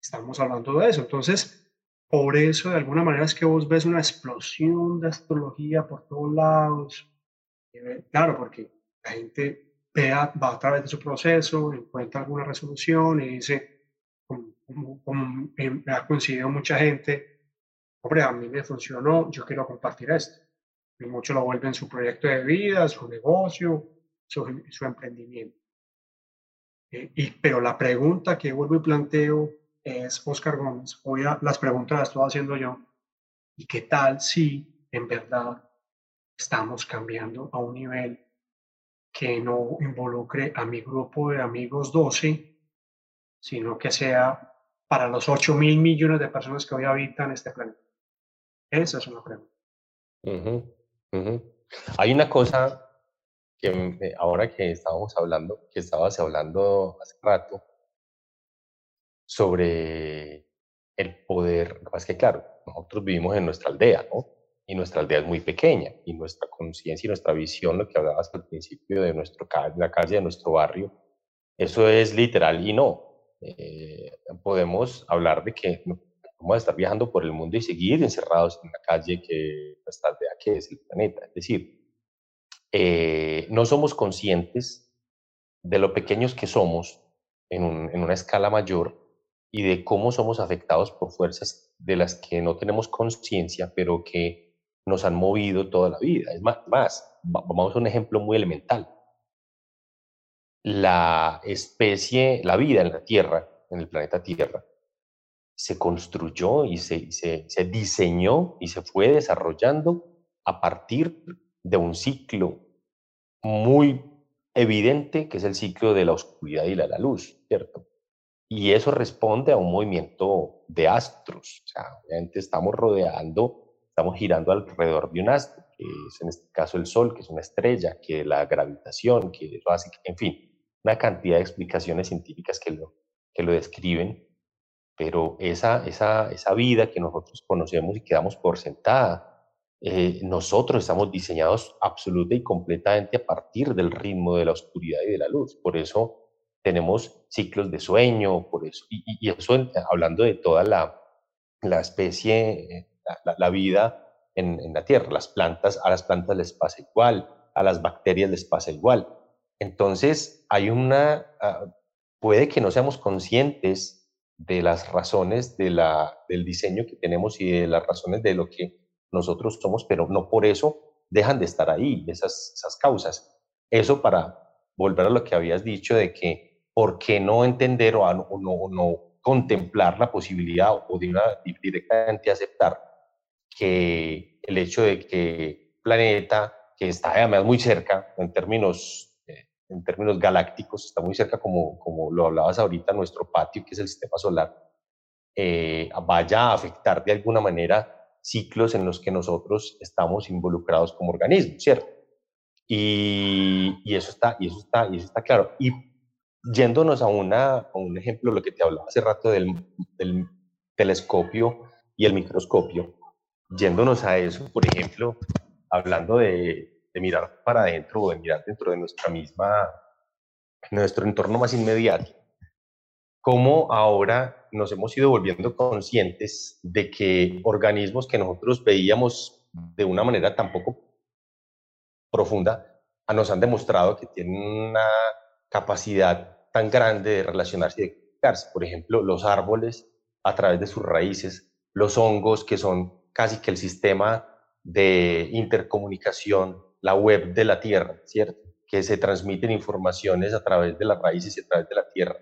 estamos hablando de eso. Entonces, por eso de alguna manera es que vos ves una explosión de astrología por todos lados. Claro, porque la gente vea, va a través de su proceso, encuentra alguna resolución y dice, como, me ha coincidido mucha gente, hombre, a mí me funcionó, yo quiero compartir esto muchos lo vuelven su proyecto de vida, su negocio, su, emprendimiento. Eh, y, pero la pregunta que vuelvo y planteo es, Oscar Gómez, hoy las preguntas las estoy haciendo yo, ¿y qué tal si en verdad estamos cambiando a un nivel que no involucre a mi grupo de amigos 12, sino que sea para los 8 mil millones de personas que hoy habitan este planeta? Esa es una pregunta. Hay una cosa que ahora que estábamos hablando, que estabas hablando hace rato, sobre el poder, es que claro, nosotros vivimos en nuestra aldea, ¿no? Y nuestra aldea es muy pequeña, y nuestra conciencia y nuestra visión, lo que hablabas al principio de nuestro, la calle, de nuestro barrio, eso es literal y no. Eh, podemos hablar de que vamos a estar viajando por el mundo y seguir encerrados en la calle que nuestra aldea, que es el planeta. Es decir, eh, no somos conscientes de lo pequeños que somos en, en una escala mayor y de cómo somos afectados por fuerzas de las que no tenemos conciencia, pero que nos han movido toda la vida. Es más, más vamos a un ejemplo muy elemental. La especie, la vida en la Tierra, en el planeta Tierra, se construyó y se, se, se diseñó y se fue desarrollando a partir de un ciclo muy evidente, que es el ciclo de la oscuridad y la, la luz, ¿cierto? Y eso responde a un movimiento de astros. O sea, obviamente estamos rodeando, estamos girando alrededor de un astro, que es en este caso el Sol, que es una estrella, que la gravitación, que lo hace, en fin, una cantidad de explicaciones científicas que lo, que lo describen. Pero esa, esa, esa vida que nosotros conocemos y quedamos por sentada, eh, nosotros estamos diseñados absoluta y completamente a partir del ritmo de la oscuridad y de la luz. Por eso tenemos ciclos de sueño, por eso, y, eso hablando de toda la, la especie, eh, la, vida en, en, la Tierra, las plantas, a las plantas les pasa igual, a las bacterias les pasa igual. Entonces, hay una, ah, puede que no seamos conscientes de las razones del diseño que tenemos y de las razones de lo que nosotros somos, pero no por eso dejan de estar ahí, esas, causas. Eso para volver a lo que habías dicho de que, ¿por qué no entender o, no, no, contemplar la posibilidad o de una, directamente aceptar que el hecho de que planeta, que está además muy cerca en términos, en términos galácticos, está muy cerca como, como lo hablabas ahorita, nuestro patio, que es el sistema solar, eh, vaya a afectar de alguna manera ciclos en los que nosotros estamos involucrados como organismo, ¿cierto? Y, y, eso, está, y, eso, está, y eso está claro. Y yéndonos a, una, a un ejemplo, lo que te hablaba hace rato del, del telescopio y el microscopio, yéndonos a eso, por ejemplo, hablando de, de mirar para adentro o de mirar dentro de nuestra misma, nuestro entorno más inmediato, cómo ahora nos hemos ido volviendo conscientes de que organismos que nosotros veíamos de una manera tan poco profunda, nos han demostrado que tienen una capacidad tan grande de relacionarse y de comunicarse. Por ejemplo, los árboles a través de sus raíces, los hongos que son casi que el sistema de intercomunicación, la web de la Tierra, ¿cierto? Que se transmiten informaciones a través de las raíces y a través de la Tierra.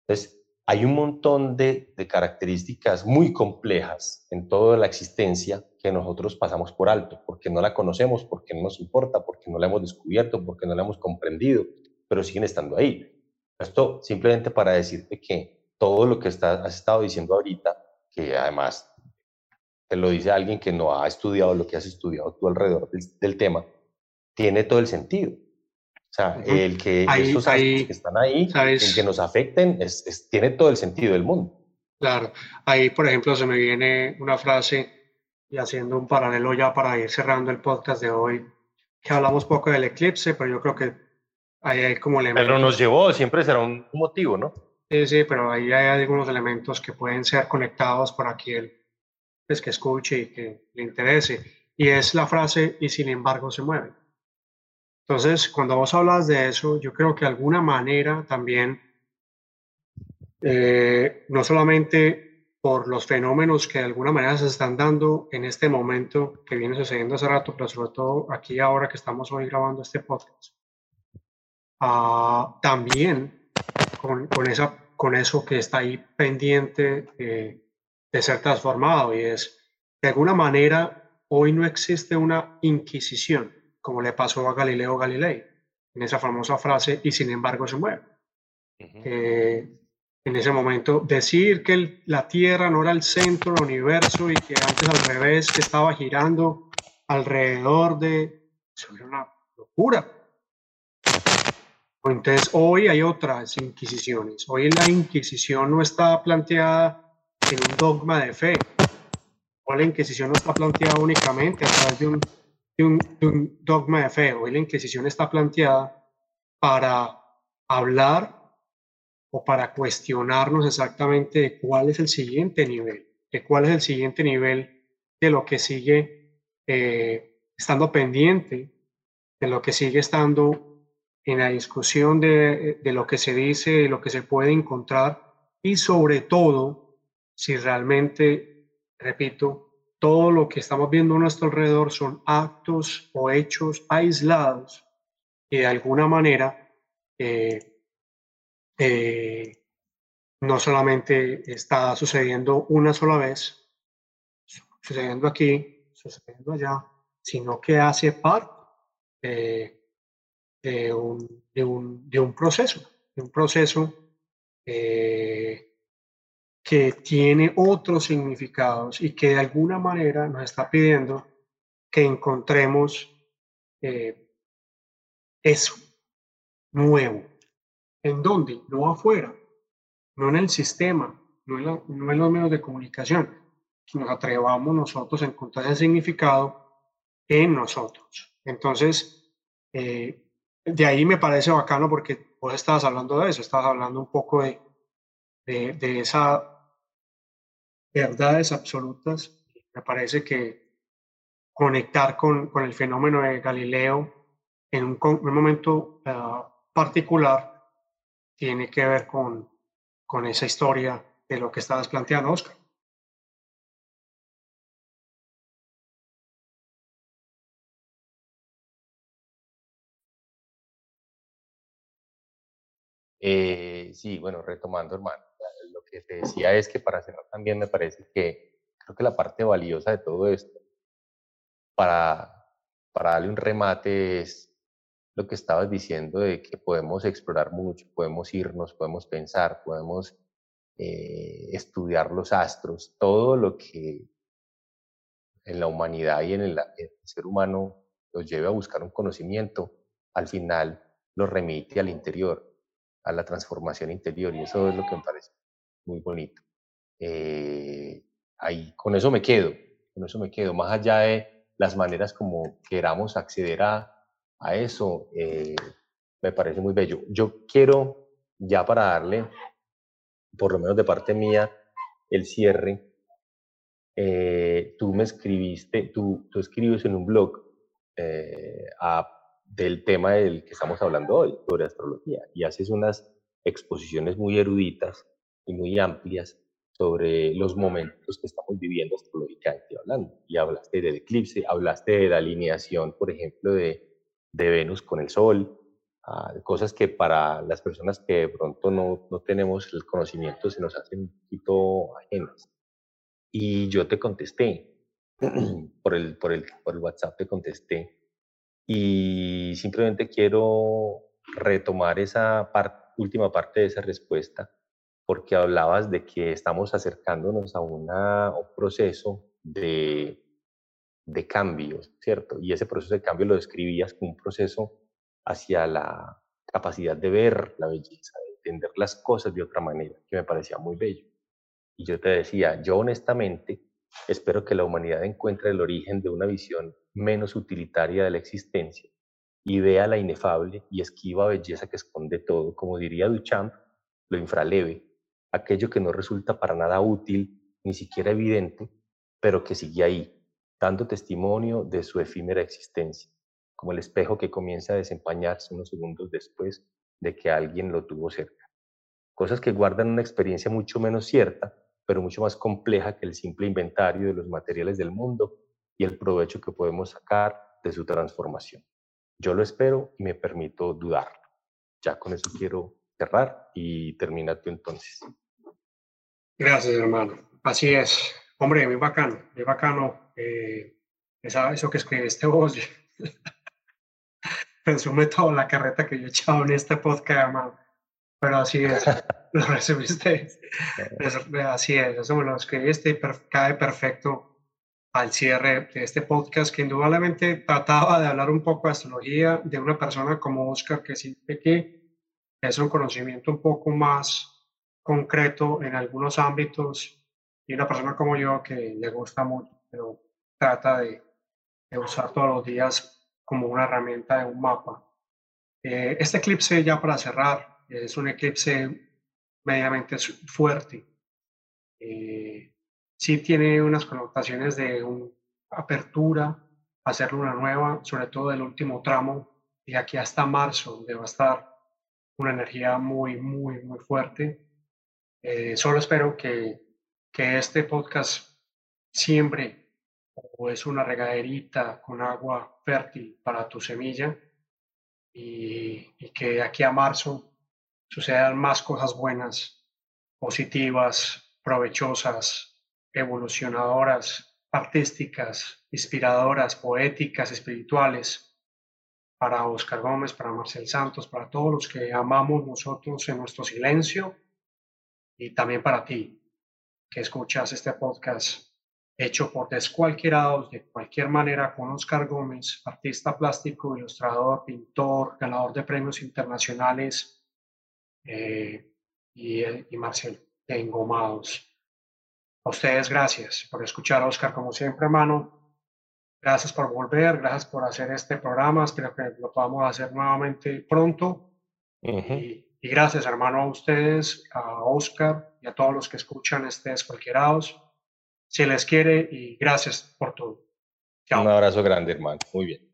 Entonces, hay un montón de, características muy complejas en toda la existencia que nosotros pasamos por alto, porque no la conocemos, porque no nos importa, porque no la hemos descubierto, porque no la hemos comprendido, pero siguen estando ahí. Esto simplemente para decirte que todo lo que estás, has estado diciendo ahorita, que además te lo dice alguien que no ha estudiado lo que has estudiado tú alrededor del tema, tiene todo el sentido. O sea, el que esos que están ahí, el que nos afecten, es, tiene todo el sentido del mundo. Claro, ahí por ejemplo se me viene una frase y haciendo un paralelo ya para ir cerrando el podcast de hoy, que hablamos poco del eclipse, pero yo creo que ahí hay como elementos. Pero nos llevó, siempre será un motivo, ¿no? Sí, sí, pero ahí hay algunos elementos que pueden ser conectados por aquí el pues, que escuche y que le interese. Y es la frase, y sin embargo se mueve. Entonces, cuando vos hablas de eso, yo creo que de alguna manera también, eh, no solamente por los fenómenos que de alguna manera se están dando en este momento que viene sucediendo hace rato, pero sobre todo aquí ahora que estamos hoy grabando este podcast, ah, también con, con, esa, con eso que está ahí pendiente de ser transformado y es, de alguna manera, hoy no existe una inquisición como le pasó a Galileo Galilei, en esa famosa frase, y sin embargo se mueve. en ese momento, decir que la Tierra no era el centro del universo y que antes al revés, que estaba girando alrededor de... Eso era una locura. Entonces, hoy hay otras inquisiciones. Hoy la inquisición no está planteada en un dogma de fe. Hoy la inquisición no está planteada únicamente a través de un de un, dogma de fe. Hoy la Inquisición está planteada para hablar o para cuestionarnos exactamente de cuál es el siguiente nivel, de cuál es el siguiente nivel de lo que sigue eh, estando pendiente, de lo que sigue estando en la discusión de, de lo que se dice, de lo que se puede encontrar y sobre todo si realmente, repito, todo lo que estamos viendo a nuestro alrededor son actos o hechos aislados y de alguna manera eh, eh, no solamente está sucediendo una sola vez, sucediendo aquí, sucediendo allá, sino que hace parte de, un, de, un, proceso, de un proceso eh, que tiene otros significados y que de alguna manera nos está pidiendo que encontremos eh, eso nuevo. ¿En dónde? No afuera, no en el sistema, no en, no en los medios de comunicación, que nos atrevamos nosotros a encontrar ese significado en nosotros. Entonces, eh, de ahí me parece bacano porque vos estabas hablando de eso, estabas hablando un poco de, de, de esas verdades absolutas. Me parece que conectar con, con el fenómeno de Galileo en un, momento uh, particular tiene que ver con, con esa historia de lo que estabas planteando, Oscar. Eh, sí, bueno, retomando, hermano, te decía es que para cerrar también me parece que creo que la parte valiosa de todo esto, para, para darle un remate, es lo que estabas diciendo de que podemos explorar mucho, podemos irnos, podemos pensar, podemos eh, estudiar los astros, todo lo que en la humanidad y en el, en el ser humano nos lleve a buscar un conocimiento, al final lo remite al interior a la transformación interior y eso es lo que me parece muy bonito. Eh, ahí, con eso me quedo, con eso me quedo, más allá de las maneras como queramos acceder a, a eso, eh, me parece muy bello. Yo quiero, ya para darle, por lo menos de parte mía, el cierre, eh, tú me escribiste, tú, tú escribes en un blog a del tema del que estamos hablando hoy, sobre astrología, y haces unas exposiciones muy eruditas y muy amplias sobre los momentos que estamos viviendo astrológicamente hablando. Y hablaste del eclipse, hablaste de la alineación, por ejemplo, de, de Venus con el Sol, ah, cosas que para las personas que de pronto no, no tenemos el conocimiento se nos hacen un poquito ajenas. Y yo te contesté, *clears throat* por el, por el, por el WhatsApp te contesté, y simplemente quiero retomar esa última parte de esa respuesta, porque hablabas de que estamos acercándonos a un proceso de, de cambio, ¿cierto? Y ese proceso de cambio lo describías como un proceso hacia la capacidad de ver la belleza, de entender las cosas de otra manera, que me parecía muy bello. Y yo te decía, yo honestamente espero que la humanidad encuentre el origen de una visión menos utilitaria de la existencia y vea la inefable y esquiva belleza que esconde todo, como diría Duchamp, lo infraleve, aquello que no resulta para nada útil, ni siquiera evidente, pero que sigue ahí, dando testimonio de su efímera existencia, como el espejo que comienza a desempañarse unos segundos después de que alguien lo tuvo cerca. Cosas que guardan una experiencia mucho menos cierta, pero mucho más compleja que el simple inventario de los materiales del mundo y el provecho que podemos sacar de su transformación. Yo lo espero y me permito dudar. Ya con eso quiero cerrar y termina tú entonces. Gracias, hermano. Así es. Hombre, muy bacano, muy bacano. Eh, eso que escribiste vos. *laughs* Resume toda la carreta que yo he echado en este podcast, hermano. Pero así es, *laughs* lo resumiste. Así es, eso me lo escribiste y cae perfecto al cierre de este podcast que indudablemente trataba de hablar un poco de astrología de una persona como Oscar que siente que es un conocimiento un poco más concreto en algunos ámbitos y una persona como yo que le gusta mucho, pero trata de, usar todos los días como una herramienta de un mapa. Eh, este eclipse, ya para cerrar, es un eclipse medianamente fuerte. Eh, sí tiene unas connotaciones de una apertura, hacer una nueva, sobre todo el último tramo, y aquí hasta marzo, donde va a estar una energía muy, muy, muy fuerte. Eh, solo espero que, que este podcast siembre o es una regaderita con agua fértil para tu semilla y, que aquí a marzo sucedan más cosas buenas, positivas, provechosas, evolucionadoras, artísticas, inspiradoras, poéticas, espirituales, para Oscar Gómez, para Marcel Santos, para todos los que amamos nosotros en nuestro silencio y también para ti que escuchas este podcast hecho por descualquierados de cualquier manera con Oscar Gómez, artista plástico, ilustrador, pintor, ganador de premios internacionales eh, y, y Marcel de Engomados. A ustedes gracias por escuchar a Oscar como siempre, hermano. Gracias por volver, gracias por hacer este programa. Espero que lo podamos hacer nuevamente pronto. y, y, gracias, hermano, a ustedes, a Oscar y a todos los que escuchan este Descualquierados se les quiere y gracias por todo. Un abrazo grande, hermano. Muy bien.